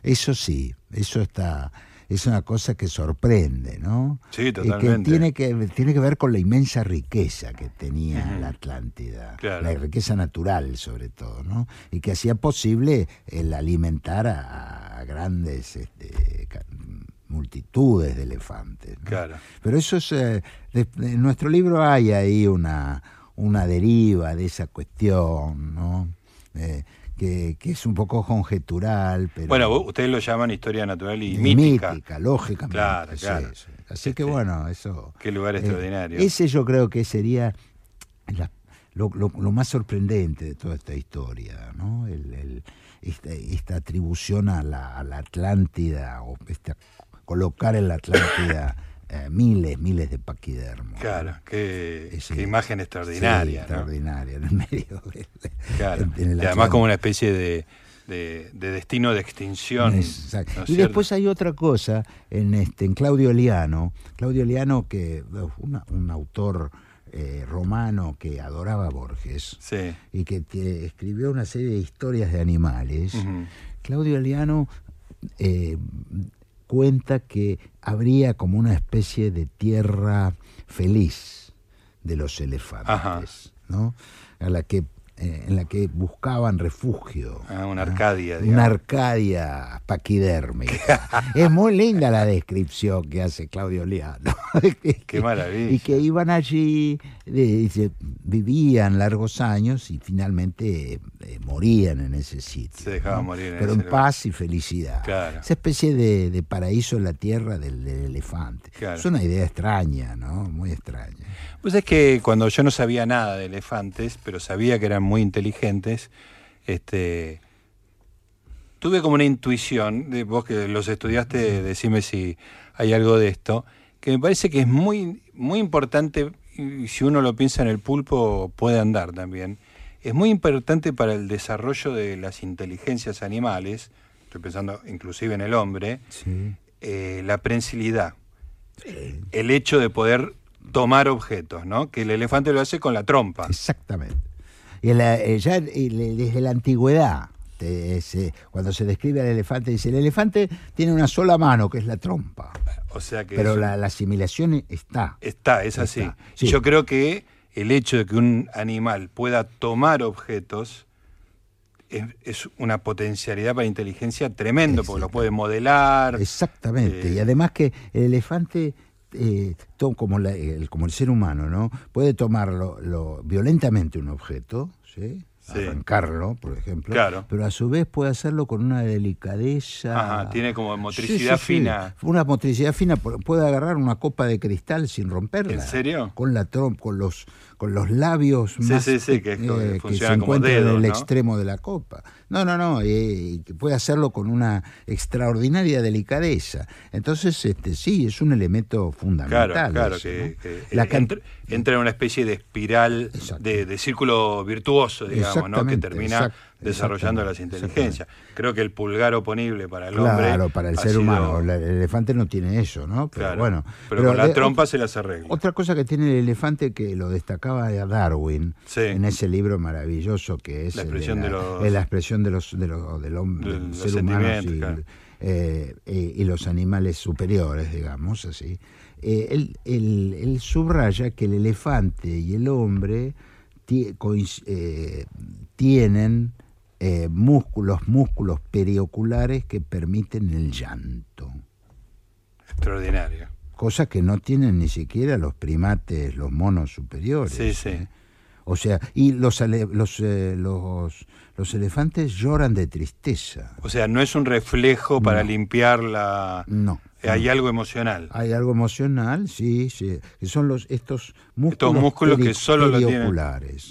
Eso sí, eso está, es una cosa que sorprende, ¿no? Sí, que totalmente. tiene que tiene que ver con la inmensa riqueza que tenía Ujú. la Atlántida, Claro. la riqueza natural sobre todo, ¿no? Y que hacía posible el alimentar a, a grandes este, multitudes de elefantes. ¿no? Claro. Pero eso es, eh, de- en nuestro libro hay ahí una, una deriva de esa cuestión, ¿no? Eh, que, que es un poco conjetural, pero... Bueno, ustedes lo llaman historia natural y, y mítica. lógicamente. Claro, sí, claro. sí. Así que Este, bueno, eso... Qué lugar eh, extraordinario. ese yo creo que sería la- lo, lo- lo más sorprendente de toda esta historia, ¿no? El- el- esta, esta atribución a la, a la Atlántida, o esta, colocar en la Atlántida eh, miles, miles de paquidermos. Claro, qué, imagen extraordinaria. Sí, ¿no? extraordinaria, en el medio del- Claro. en- en el y además como una especie de, de- de destino de extinción. Exacto. ¿no es y cierto? después hay otra cosa en este en Claudio Liano, Claudio Liano que una- un autor eh, romano que adoraba a Borges Sí. y que te- escribió una serie de historias de animales. Claudio Liano eh, cuenta que habría como una especie de tierra feliz de los elefantes, Ajá. ¿no? A la que eh, en la que buscaban refugio. Ah, una Arcadia, Una digamos. Arcadia paquidérmica. es muy linda la descripción que hace Claudio Liano. Qué maravilla. Y que iban allí, eh, vivían largos años y finalmente eh, morían en ese sitio. Se dejaban morir en Pero en lugar. paz y felicidad. Claro. Esa especie de, de paraíso en la tierra del, del elefante. Claro. Es una idea extraña, ¿no? Muy extraña. Pues es que cuando yo no sabía nada de elefantes, pero sabía que eran muy inteligentes, este, tuve como una intuición, de vos que los estudiaste, decime si hay algo de esto, que me parece que es muy, muy importante, y si uno lo piensa en el pulpo puede andar también, es muy importante para el desarrollo de las inteligencias animales, estoy pensando inclusive en el hombre, Sí. eh, la prensilidad. El hecho de poder tomar objetos, ¿no? Que el elefante lo hace con la trompa. Exactamente. Y la- eh, ya eh, desde la antigüedad, se- cuando se describe al elefante, dice, el elefante tiene una sola mano, que es la trompa. O sea que Pero la, la asimilación está. está, es así. Está, Y sí. Yo creo que el hecho de que un animal pueda tomar objetos es, es una potencialidad para inteligencia tremendo, porque lo puede modelar. Exactamente. Eh, y además que el elefante, eh, como, la- el, como el ser humano, ¿no? Puede tomarlo lo- violentamente un objeto, ¿sí? Sí. arrancarlo, por ejemplo, Claro. pero a su vez puede hacerlo con una delicadeza. Ajá, tiene como motricidad sí, sí. fina. Una motricidad fina, pu- puede agarrar una copa de cristal sin romperla. ¿En serio? Con la con los con los labios Sí, más sí, sí, que eh, que se encuentran en el ¿no? extremo de la copa. No, no, no, eh, puede hacerlo con una extraordinaria delicadeza. Entonces, este sí, es un elemento fundamental. Claro, claro, ese, que, ¿no? que La entra, entra en una especie de espiral de, de círculo virtuoso, digamos, ¿no? que termina desarrollando las inteligencias. Creo que el pulgar oponible para el hombre. Claro, para el ser sido- humano. El elefante no tiene eso, ¿no? Pero Claro, bueno. pero, con la de- trompa se las arregla. Otra cosa que tiene el elefante que lo destacaba Darwin Sí. en ese libro maravilloso que es La expresión de la, los- eh, la expresión de los, de los- del hombre, ser humano sentimientos, y, claro. eh, eh, y los animales superiores, digamos así. Eh, él, él- él subraya que el elefante y el hombre eh, tienen eh, músculos, músculos perioculares que permiten el llanto Extraordinario. cosa que no tienen ni siquiera los primates, los monos superiores. Sí, sí. ¿eh? O sea, y los, los, eh, los, los elefantes lloran de tristeza. O sea, no es un reflejo para No. limpiar la. No. Hay no. algo emocional. Hay algo emocional, sí, sí, que son los estos músculos, músculos que solo lo tienen.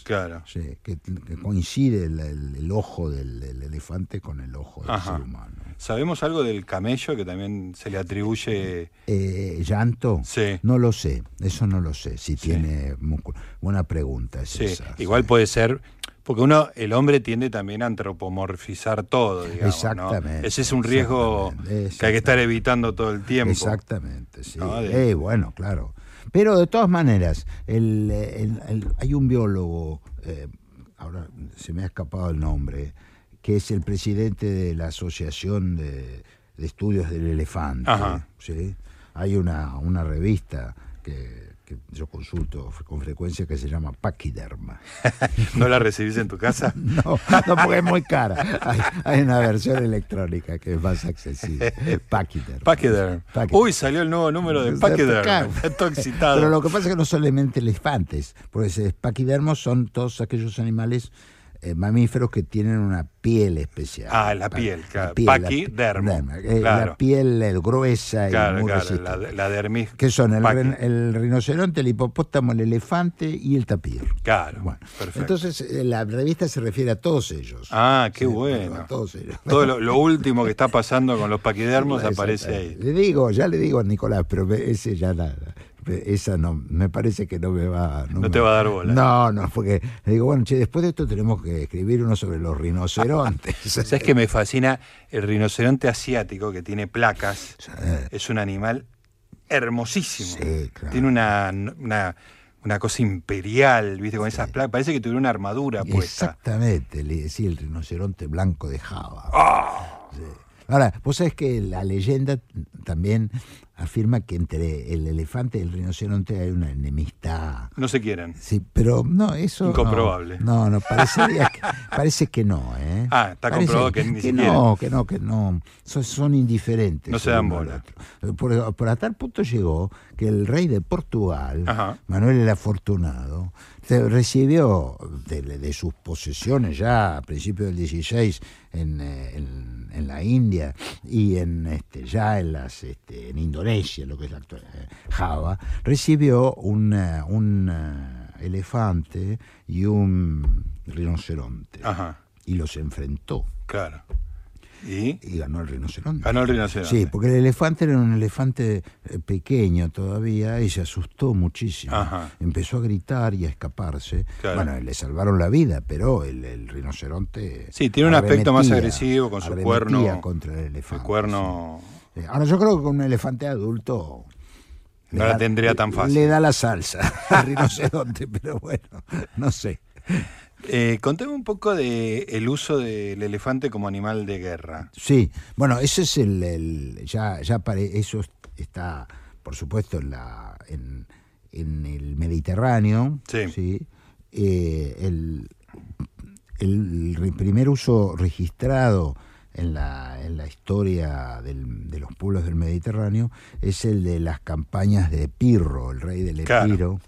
Claro. Sí, que, que coincide el, el- el ojo del, elefante con el ojo del Ajá. ser humano. ¿Sabemos algo del camello que también se le atribuye? Eh, ¿Llanto? Sí. No lo sé, eso no lo sé, si Sí. tiene músculo. Buena pregunta es Sí, esa. igual sí. puede ser, porque uno, el hombre tiende también a antropomorfizar todo, digamos. ¿no? Exactamente, Ese es un riesgo exactamente, que hay que estar evitando todo el tiempo. Exactamente, sí. ¿no? De- Eh, bueno, claro. Pero de todas maneras, el, el- el- hay un biólogo, eh, ahora se me ha escapado el nombre, que es el presidente de la Asociación de, de Estudios del Elefante. Ajá. ¿sí? Hay una, una revista que, que yo consulto con frecuencia que se llama paquiderma. ¿No la recibís en tu casa? no, no, porque es muy cara. Hay, hay, una versión electrónica que es más accesible. Paquiderm. Paquiderm. Uy, salió el nuevo número de Paquiderm. Estoy excitado. Pero lo que pasa es que no solamente elefantes, porque paquidermos son todos aquellos animales eh, mamíferos que tienen una piel especial. Ah, la piel, claro. Paquidermo. Eh, la, piel eh, gruesa y muy claro, la, dermis. Que son el, rinoceronte, el hipopótamo, el elefante y el tapir. Claro. Bueno, perfecto. Entonces, la revista se refiere a todos ellos. Ah, qué bueno. A todos ellos. Todo lo, último que está pasando con los paquidermos aparece ahí. Le digo, ya le digo a Nicolás, pero ese ya nada esa no, me parece que no me va. No, te va a dar bola. No, no, porque le digo, bueno, che, después de esto tenemos que escribir uno sobre los rinocerontes. ¿Sabes que me fascina? El rinoceronte asiático que tiene placas es un animal hermosísimo. Sí, claro. Tiene una, una, cosa imperial, ¿viste? Con esas placas. Parece que tuviera una armadura puesta. Exactamente, le decía el rinoceronte blanco de Java. ¡Ah! Ahora, vos sabés que la leyenda también afirma que entre el elefante y el rinoceronte hay una enemistad. No se quieren. Sí, pero no, eso. Incomprobable. No, no, parecería que, parece que no, ¿eh? Ah, está comprobado que, ni que no, que no, que no. Son, indiferentes. No se dan bola. Por, por, a tal punto llegó que el rey de Portugal, Manuel el Afortunado, recibió de, sus posesiones ya a principios del 16 en, eh, en, en, la India y en este, ya en las este, en Indonesia, lo que es la actual eh, Java, recibió un, eh, un elefante y un rinoceronte y los enfrentó. Claro. ¿Y? ganó el rinoceronte. Ganó el rinoceronte. Sí, porque el elefante era un elefante eh, pequeño todavía y se asustó muchísimo. Empezó a gritar y a escaparse. Bueno, le salvaron la vida, pero el, rinoceronte. Sí, tiene un aspecto más agresivo con su cuerno. contra el elefante. El cuerno. Ahora, yo creo que con un elefante adulto. No la tendría tan fácil. Le da la salsa al rinoceronte, pero bueno, no sé. Eh, contame un poco de el uso del elefante como animal de guerra. Sí, bueno, ese es el, ya ya eso está, por supuesto, en la en, el Mediterráneo. Sí. Eh, el, el primer uso registrado en la, en la historia de los pueblos del Mediterráneo es el de las campañas de Pirro, el rey del Epiro,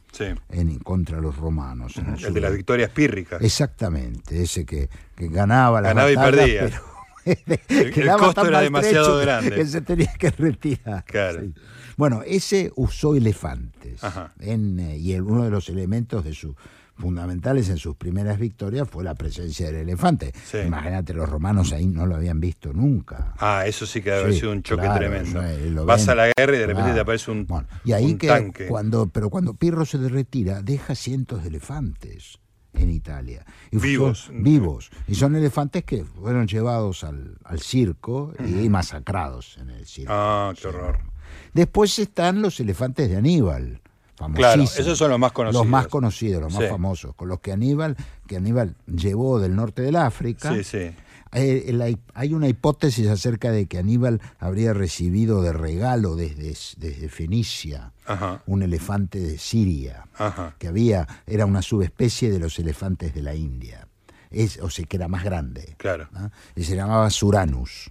en, contra los romanos. el, de las victorias pírricas. Exactamente, ese que, que ganaba la Ganaba y perdía. el, costo era demasiado grande. Que se tenía que retirar. Bueno, ese usó elefantes. En, eh, y uno de los elementos de su fundamentales en sus primeras victorias fue la presencia del elefante. Imagínate, los romanos ahí no lo habían visto nunca. Ah, eso sí que debe haber sido un choque tremendo. Eh, Vas a la guerra y de repente te aparece un, y ahí que Cuando, pero cuando Pirro se retira, deja cientos de elefantes en Italia. vivos. vivos. Y son elefantes que fueron llevados al, circo y masacrados en el circo. Ah, qué horror. Después están los elefantes de Aníbal Claro, esos son los más conocidos. Los más conocidos, los más famosos, con los que Aníbal, que Aníbal llevó del norte del África. Sí, sí. Eh, hay una hipótesis acerca de que Aníbal habría recibido de regalo desde, desde Fenicia un elefante de Siria, que había, era una subespecie de los elefantes de la India. Es, o sea, que era más grande. Claro. Y se llamaba Suranus.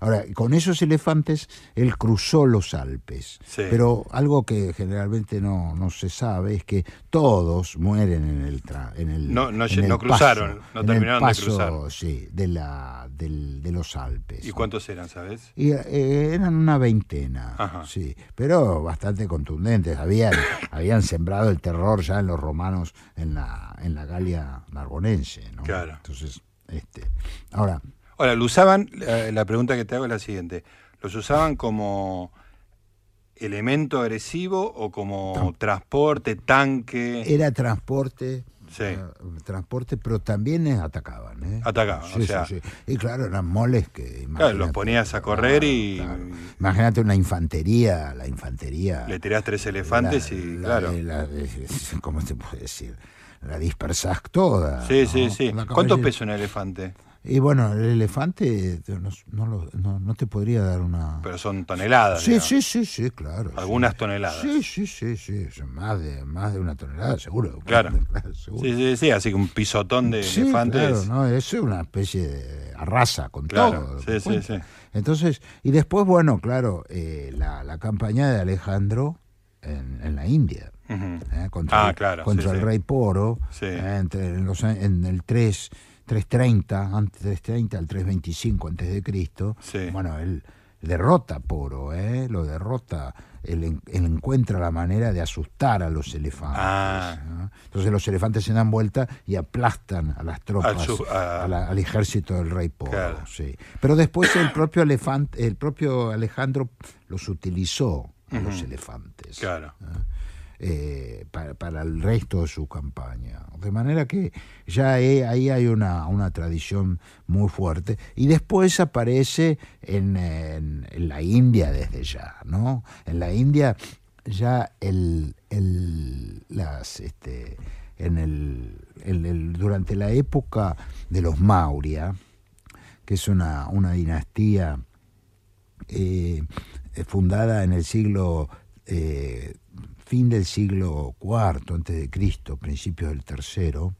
Ahora, con esos elefantes él cruzó los Alpes, pero algo que generalmente no, no se sabe es que todos mueren en el en el no no, no cruzaron, no terminaron de cruzar. Sí, de la de los Alpes. ¿Y cuántos eran, sabes? Y, eh, eran una veintena, sí, pero bastante contundentes. Habían habían sembrado el terror ya en los romanos en la en la Galia narbonense, ¿no? Claro. Entonces, este, ahora Ahora, lo usaban, la pregunta que te hago es la siguiente, ¿los usaban como elemento agresivo o como transporte, tanque? Era transporte, Sí. Eh, transporte, pero también atacaban. ¿eh? Atacaban, o sea. Y claro, eran moles que. Claro, los ponías a correr y. Imagínate una infantería, la infantería. Le tirás tres elefantes y. claro. ¿Cómo te puede decir? La dispersás toda. Sí, sí, sí. ¿Cuánto pesa un elefante? Y bueno, el elefante no, no no- no te podría dar una... Pero son toneladas. Sí, digamos. sí, sí, sí, claro. Algunas sí. toneladas. Sí, sí, sí, sí, son más de, más de una tonelada, seguro. Claro. seguro. Sí, sí, sí, así que un pisotón de Sí, elefantes. claro, no, eso es una especie de arrasa con Claro, todo. sí, sí, sí. Entonces, y después, bueno, claro, eh, la, la campaña de Alejandro en, en la India. Ujú. ¿eh? contra, Ah, claro, contra el rey Poro, Sí. ¿eh? entre en, los en el 3, 330, antes 330 al 325 antes de Cristo. Sí. Bueno, él derrota a Poro, ¿eh? lo derrota, él, él encuentra la manera de asustar a los elefantes. Ah. ¿no? Entonces los elefantes se dan vuelta y aplastan a las tropas, Al su- a- a la- al ejército del rey Poro. Claro. sí. Pero después el propio, elefante, el propio Alejandro los utilizó a los elefantes Claro. Eh, para, el resto de su campaña. De manera que ya he- ahí hay una, una tradición muy fuerte. Y después aparece en, en- la India desde ya, ¿no? En la India ya el, el- las, este, en el, el- el- durante la época de los Maurya, que es una, una dinastía eh, eh, fundada en el siglo eh, fin del siglo IV antes de Cristo, principios del tercero,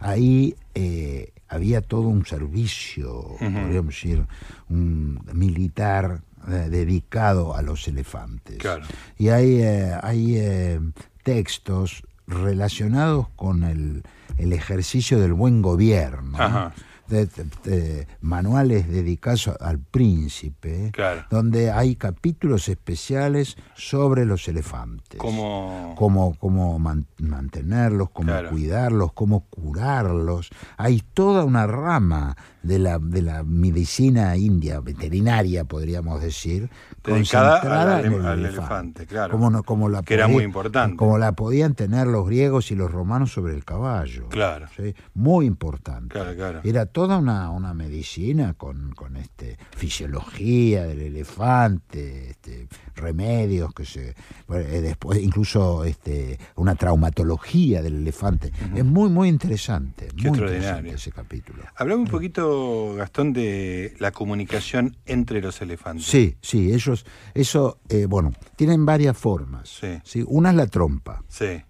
ahí eh, había todo un servicio, podríamos decir, un militar eh, dedicado a los elefantes. Claro. Y hay, eh, hay eh, textos relacionados con el, el ejercicio del buen gobierno. ¿no? Ajá. De- de- manuales dedicados al príncipe, Claro. donde hay capítulos especiales sobre los elefantes. Como. Cómo, cómo man- mantenerlos, cómo Claro. cuidarlos, cómo curarlos. Hay toda una rama de la, de la medicina india, veterinaria, podríamos decir, Dedicada concentrada al en el al elefante. elefante, claro. Como, no- como la Que era muy importante. Como la podían tener los griegos y los romanos sobre el caballo. Claro. ¿sí? Muy importante. Claro, claro. Era toda una, una medicina con, con este fisiología del elefante, este, remedios que se bueno, eh, después incluso este una traumatología del elefante. Es muy muy interesante, Qué muy extraordinario. interesante ese capítulo. Hablame un poquito, Gastón, de la comunicación entre los elefantes. Sí, sí, ellos eso eh, bueno, tienen varias formas. Sí. Una es la trompa. Sí.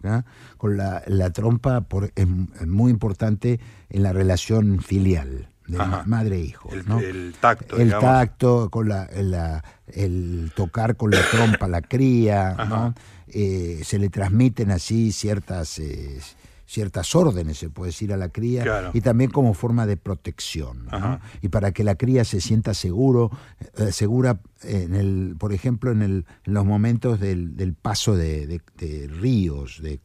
Con la, la trompa por, es, es muy importante en la relación filial de Ajá. madre-hijo. El, ¿no? el tacto, el digamos. tacto, con la, la- el tocar con la trompa la cría. Eh, se le transmiten así ciertas eh, ciertas órdenes, se puede decir, a la cría, Claro. y también como forma de protección. Y para que la cría se sienta seguro, eh, segura, en el, por ejemplo, en, el, en los momentos del, del paso de, de- de ríos, de,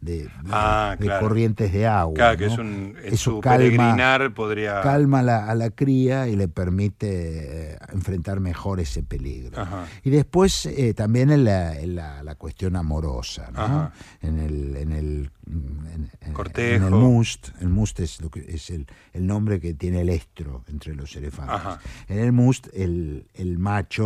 de- Ah, claro. corrientes de agua. Claro, que ¿no? es un. En Eso su calma- peregrinar podría. calma a la, a la cría y le permite eh, enfrentar mejor ese peligro. Ajá. Y después eh, también en la, en la- la cuestión amorosa, ¿no? En el, en el en- en- Cortejo. en el must, el must es, lo que, es el, el nombre que tiene el estro entre los elefantes. Ajá. En el must el, el macho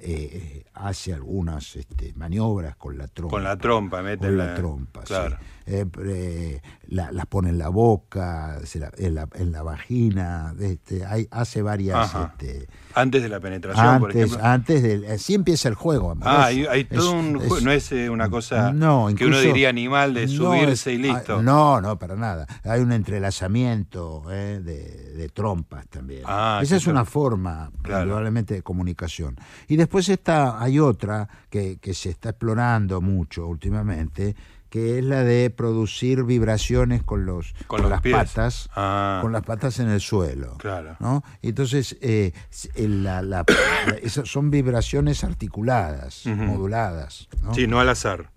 eh, hace algunas este, maniobras con la trompa. Con la trompa, mete Con la- la trompa, claro. sí. Eh, eh, la- las pone en la boca, se la- en, la, en la vagina, este, hay, hace varias... Este, Antes de la penetración, por antes, ejemplo. antes del... Así empieza el juego. Ah, hay, hay Es- todo un es- juego, no es eh, una cosa no, que uno diría animal de no, subirse es- y listo. ah, No, no, para nada. Hay un entrelazamiento eh, de, de trompas también. Ah, Esa es una forma, Claro. probablemente, de comunicación. Y después está, hay otra que, que se está explorando mucho últimamente, que es la de producir vibraciones con los Con los las pies. patas, Ah. con las patas en el suelo. Claro. ¿no? Entonces, eh, la- la- esas son vibraciones articuladas, moduladas. ¿no? Sí, no al azar.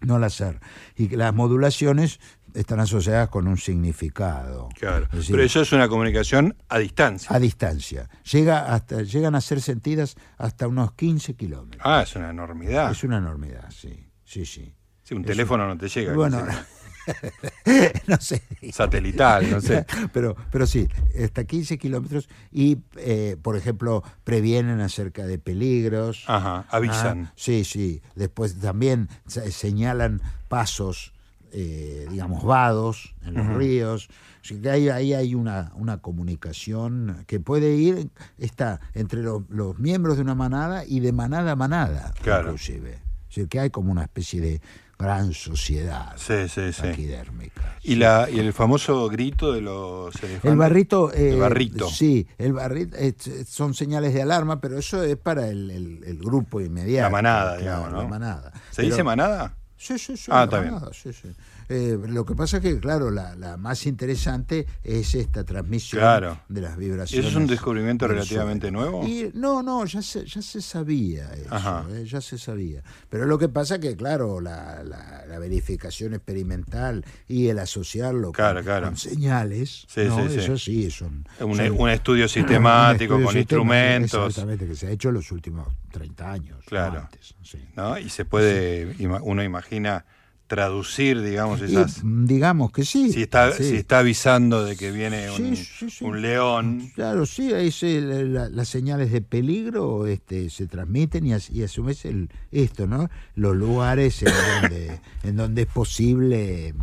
no al hacer. Y que las modulaciones están asociadas con un significado. Claro. Es decir, Pero eso es una comunicación a distancia. a distancia. Llega hasta, llegan a ser sentidas hasta unos 15 kilómetros. Ah, es una enormidad. Es una enormidad, sí. Sí, sí. Sí, un teléfono no te llega. Bueno, no sé. satelital, no sé. Pero, pero sí, hasta 15 kilómetros y, eh, por ejemplo, previenen acerca de peligros. Ajá, avisan. Ah, sí, sí. Después también se- señalan pasos eh, digamos, vados en los ríos. Así que ahí, ahí hay una, una comunicación que puede ir, está entre los, los miembros de una manada y de manada a manada, Claro. inclusive. Es decir, que hay como una especie de gran sociedad Sí, sí, sí. taquidérmica. Y, la, y el famoso grito de los elefantes. El barrito, eh, El barrito. Sí, el barrito eh, son señales de alarma, pero eso es para el, el- el grupo inmediato. La manada, claro, digamos, ¿no? La manada. ¿Se Pero- dice manada? Sí, sí, sí. Ah, está bien. manada, sí, sí. Eh, lo que pasa es que, claro, la, la más interesante es esta transmisión Claro. de las ¿Y vibraciones. eso es un descubrimiento relativamente nuevo? Y, no, no, ya se, ya se sabía eso, eh, ya se sabía. Pero lo que pasa es que, claro, la, la- la verificación experimental y el asociarlo Claro, con, claro. con señales, Sí, ¿no? sí, eso sí, son... Un, son- un estudio sistemático un con sistema- instrumentos, Exactamente, que se ha hecho en los últimos 30 años. Claro. antes, sí. ¿no? Y se puede, uno imagina traducir, digamos, esas... digamos que sí. Si está, sí. si está avisando de que viene un, sí, sí. un león, Claro, sí, ahí se, la- la- las señales de peligro este, se transmiten y, as- y a su vez el, esto, ¿no? Los lugares en donde, en donde es posible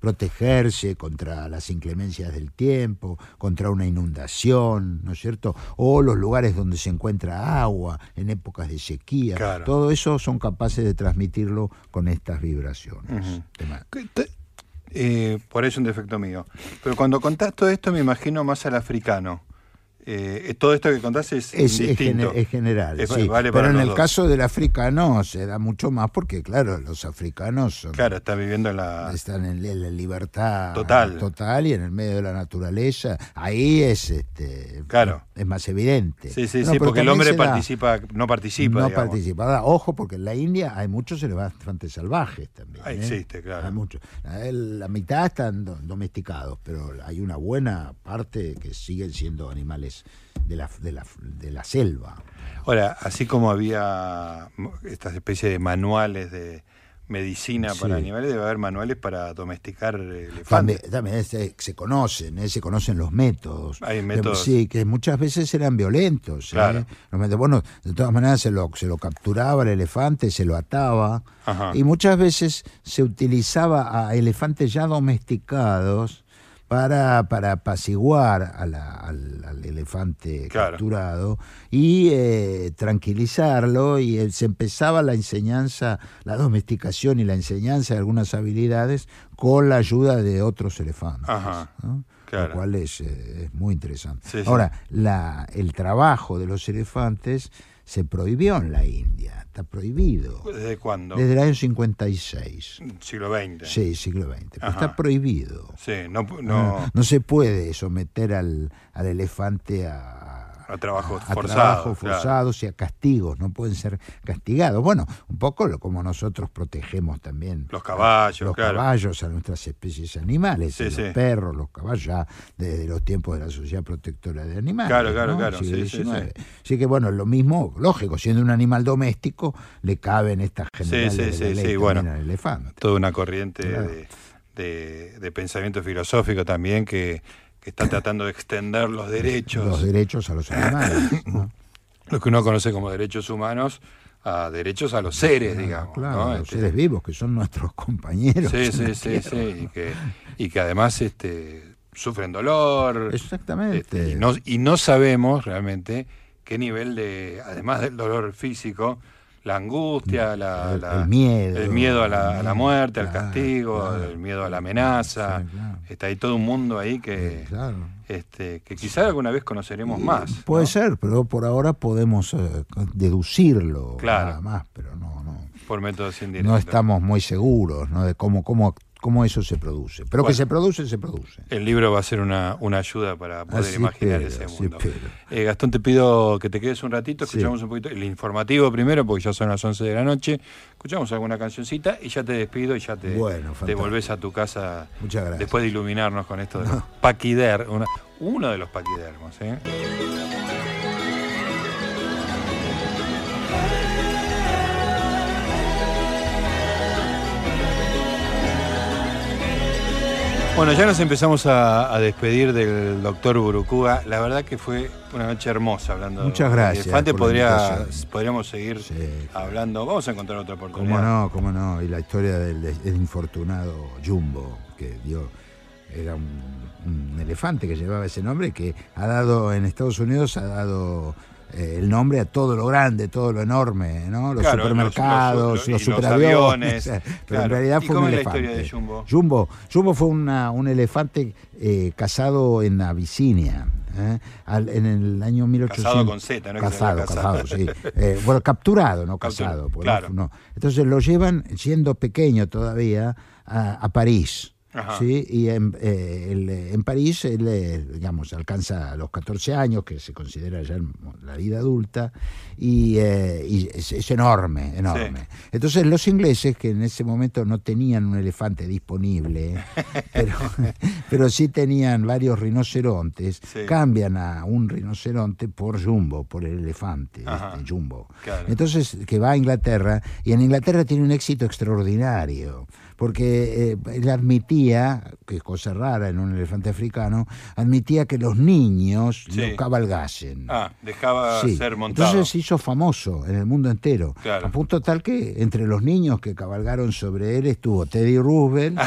protegerse contra las inclemencias del tiempo, contra una inundación, ¿no es cierto? O los lugares donde se encuentra agua en épocas de sequía. Claro. Todo eso son capaces de transmitirlo con estas vibraciones. Tema- te- eh, por eso un defecto mío. Pero cuando contás todo esto me imagino más al africano. Eh, eh, todo esto que contás es, distinto. es general, Es- sí. vale para pero en el dos. caso del africano se da mucho más porque, claro, los africanos son- Claro, está viviendo en la... están en, en la libertad Total. total y en el medio de la naturaleza. Ahí es este Claro. es más evidente. Sí, sí, sí, porque el hombre da- participa, no participa, no digamos. participa. Ahora, ojo, porque en la India hay muchos elefantes salvajes también. Ah, ¿eh? existe, claro. Hay muchos. La, la mitad están do- domesticados, pero hay una buena parte que siguen siendo animales de la, de la, de la selva. Ahora, así como había estas especies de manuales de medicina para Sí. animales, debe haber manuales para domesticar También, elefantes. también este, se conocen, ¿eh? se conocen los métodos. Hay métodos. Sí, que muchas veces eran violentos. ¿eh? Claro. Los bueno, de todas maneras se lo, se lo capturaba el elefante, se lo ataba. Ajá. Y muchas veces se utilizaba a elefantes ya domesticados para, para apaciguar a la- al, al elefante Claro. capturado y eh, tranquilizarlo y eh, se empezaba la enseñanza, la domesticación y la enseñanza de algunas habilidades con la ayuda de otros elefantes. Ajá, ¿no? claro. Lo cual es, eh, es muy interesante. Sí, sí. Ahora, la, el trabajo de los elefantes se prohibió en la India, está prohibido. ¿Desde cuándo? Desde el año 56. Siglo XX. Sí, siglo XX. está prohibido. Sí, no, No, no, no se puede someter al, al elefante a, A trabajos a forzados, trabajos claro. forzados y a castigos. No pueden ser castigados. Bueno, un poco lo, como nosotros protegemos también los caballos, los claro. caballos a nuestras especies animales, Sí, los sí. perros, los caballos, ya desde los tiempos de la Sociedad Protectora de Animales. Claro, claro, ¿no? claro, sí. Así que bueno, lo mismo, lógico, siendo un animal doméstico, le caben estas generales de la sí, ley bueno. al elefante. Toda una corriente Claro. de, de- de pensamiento filosófico también que, que está tratando de extender los derechos, Los derechos a los animales. ¿no? lo que uno conoce como derechos humanos, a derechos a los seres, digamos. Claro, ¿no? los Este, seres vivos que son nuestros compañeros. Sí, sí, sí, tierra. sí, y que, y que además este, sufren dolor. Exactamente. este, y, no, y no sabemos realmente qué nivel de, además del dolor físico, la angustia, la, El- la- el miedo, el miedo a la, a la muerte, al castigo, claro. el miedo a la amenaza. Sí, claro. Está ahí todo un mundo ahí que, Claro. este, que quizá alguna vez conoceremos más. Puede ¿no? ser, pero por ahora podemos eh, deducirlo nada más, pero no, no, Por métodos indirectos. no estamos muy seguros ¿no? de cómo, cómo, cómo eso se produce. Pero Bueno. que se produce, se produce. El libro va a ser una, una ayuda para poder Así imaginar espero, ese mundo. Eh, Gastón, te pido que te quedes un ratito, Sí. escuchamos un poquito el informativo primero, porque ya son las 11 de la noche. Escuchamos alguna cancioncita y ya te despido y ya te, Bueno, te volvés a tu casa Muchas gracias. después de iluminarnos con esto de los paquider, una- uno de los paquidermos. ¿eh? Bueno, ya nos empezamos a, a despedir del doctor Burucúa. La verdad que fue una noche hermosa hablando Muchas de gracias elefante. Podría, podríamos seguir Sí. hablando. Vamos a encontrar otra oportunidad. Cómo no, cómo no. Y la historia del, del infortunado Jumbo, que dio, era un, un elefante que llevaba ese nombre, que ha dado en Estados Unidos, ha dado eh, el nombre a todo lo grande, todo lo enorme, ¿no? Los Claro, supermercados, los- los, los- y los superaviones. aviones, Pero claro. en realidad ¿Y fue cómo un es la historia de Jumbo? Jumbo, Jumbo fue una- un elefante eh, cazado en Abisinia. ¿eh? Al- en el año 1800. Casado con Z, ¿no? Casado, casado. sí. Eh, bueno, capturado, no casado. porque claro. no- no. Entonces lo llevan, siendo pequeño todavía, a, a París. Ajá. ¿sí? Y en, eh, él, eh, en París, él, eh, digamos, alcanza los 14 años, que se considera ya la vida adulta, y, eh, y es, es enorme, enorme. Entonces los ingleses, que en ese momento no tenían un elefante disponible, pero, pero sí tenían varios rinocerontes, Sí. cambian a un rinoceronte por Jumbo, por el elefante, este, Jumbo. Claro. Entonces, que va a Inglaterra, y en Inglaterra tiene un éxito extraordinario, porque eh, él admitía, que es cosa rara en un elefante africano, admitía que los niños Sí. lo cabalgasen. Ah, dejaba Sí. ser montado. Entonces se hizo famoso en el mundo entero. Claro. A punto tal que entre los niños que cabalgaron sobre él estuvo Teddy Roosevelt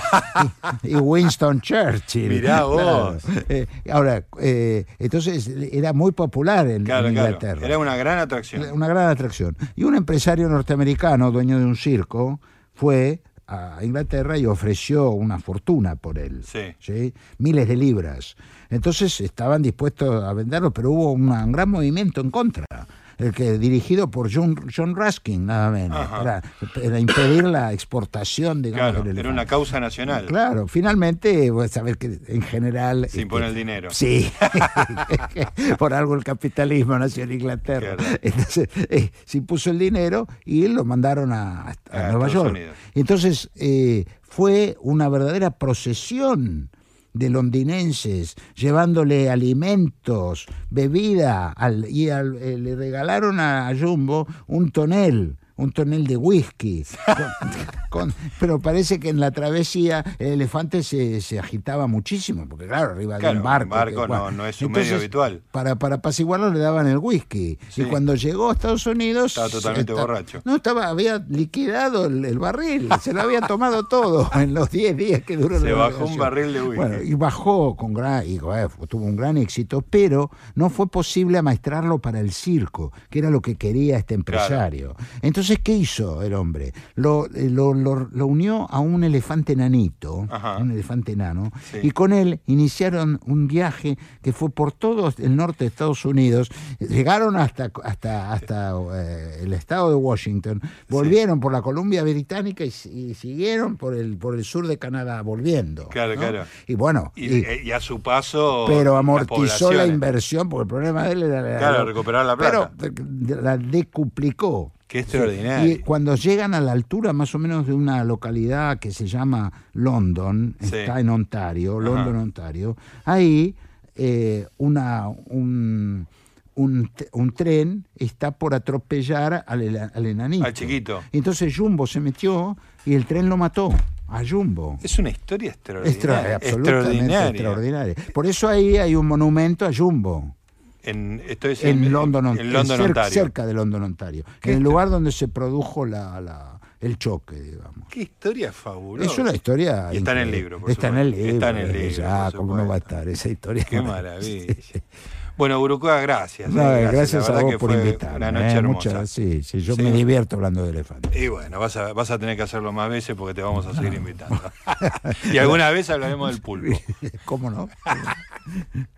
y, y Winston Churchill. Mirá vos. Eh, ahora, eh, entonces era muy popular en, claro, en claro. Inglaterra. Era una gran atracción. Una gran atracción. Y un empresario norteamericano, dueño de un circo, fue a Inglaterra y ofreció una fortuna por él. Sí. Miles de libras. Entonces estaban dispuestos a venderlo, pero hubo una- un gran movimiento en contra. El que dirigido por John, John Ruskin, nada menos, para, para impedir la exportación, digamos, Claro, del era una causa nacional. Claro, finalmente, vos sabés que en general... Se impone el dinero. Sí, por algo el capitalismo nació en Inglaterra. Claro. Entonces, eh, se impuso el dinero y lo mandaron a, a A Nueva York. Unidos. Entonces, eh, fue una verdadera procesión de londinenses llevándole alimentos, bebida, al- y al- eh, le regalaron a Jumbo un tonel. Un tonel de whisky. Con- con- pero parece que en la travesía el elefante se, se agitaba muchísimo, porque claro, arriba de Claro, un barco. un barco que- no- no es su medio habitual. Para, para apaciguarlo le daban el whisky. Sí. Y cuando llegó a Estados Unidos. Estaba totalmente borracho. No, estaba, había liquidado el, el barril, se lo había tomado todo en los 10 días que duró Se la bajó navegación. un barril de whisky. Bueno, y bajó con gran, y, tuvo un gran éxito, pero no fue posible amaestrarlo para el circo, que era lo que quería este empresario. Entonces, ¿qué hizo el hombre? Lo, eh, lo, lo- lo unió a un elefante nanito, Ajá. un elefante enano, Sí. y con él iniciaron un viaje que fue por todo el norte de Estados Unidos, llegaron hasta, hasta, hasta eh, el estado de Washington, volvieron por la Columbia Británica y, y siguieron por el, por el sur de Canadá, volviendo. Claro, ¿no? claro. Y bueno, Y, y- eh, y a su paso. pero amortizó la inversión, porque el problema de él era la- Claro, recuperar la plata. Pero la decuplicó. Qué extraordinario. Y cuando llegan a la altura más o menos de una localidad que se llama London, Sí. está en Ontario, Ajá. London, Ontario, ahí eh, una, un, un, tren está por atropellar al, al enanito. Al chiquito. Entonces Jumbo se metió y el tren lo mató a Jumbo. Es una historia Extra- extraordinaria. absolutamente extraordinaria. extraordinaria. Por eso ahí hay un monumento a Jumbo. En, esto es En, London, en London, cerca, Ontario. cerca de London, Ontario. ¿Qué En el lugar donde se produjo la, la- el choque, digamos. Qué historia fabulosa. Es una historia. Y está en el increíble. libro, por Está en el supuesto. libro. Está en el eh, libro, Ya, ¿cómo no va a supuesto. estar esa historia? Qué maravilla. Bueno, Burucua, gracias. No, eh, gracias, La a vos que por invitarme. Una noche eh, hermosa. muchas- sí, sí, yo Sí. me divierto hablando de elefantes. Y bueno, vas a, vas a tener que hacerlo más veces porque te vamos a seguir invitando. y alguna vez hablaremos del pulpo. ¿Cómo no?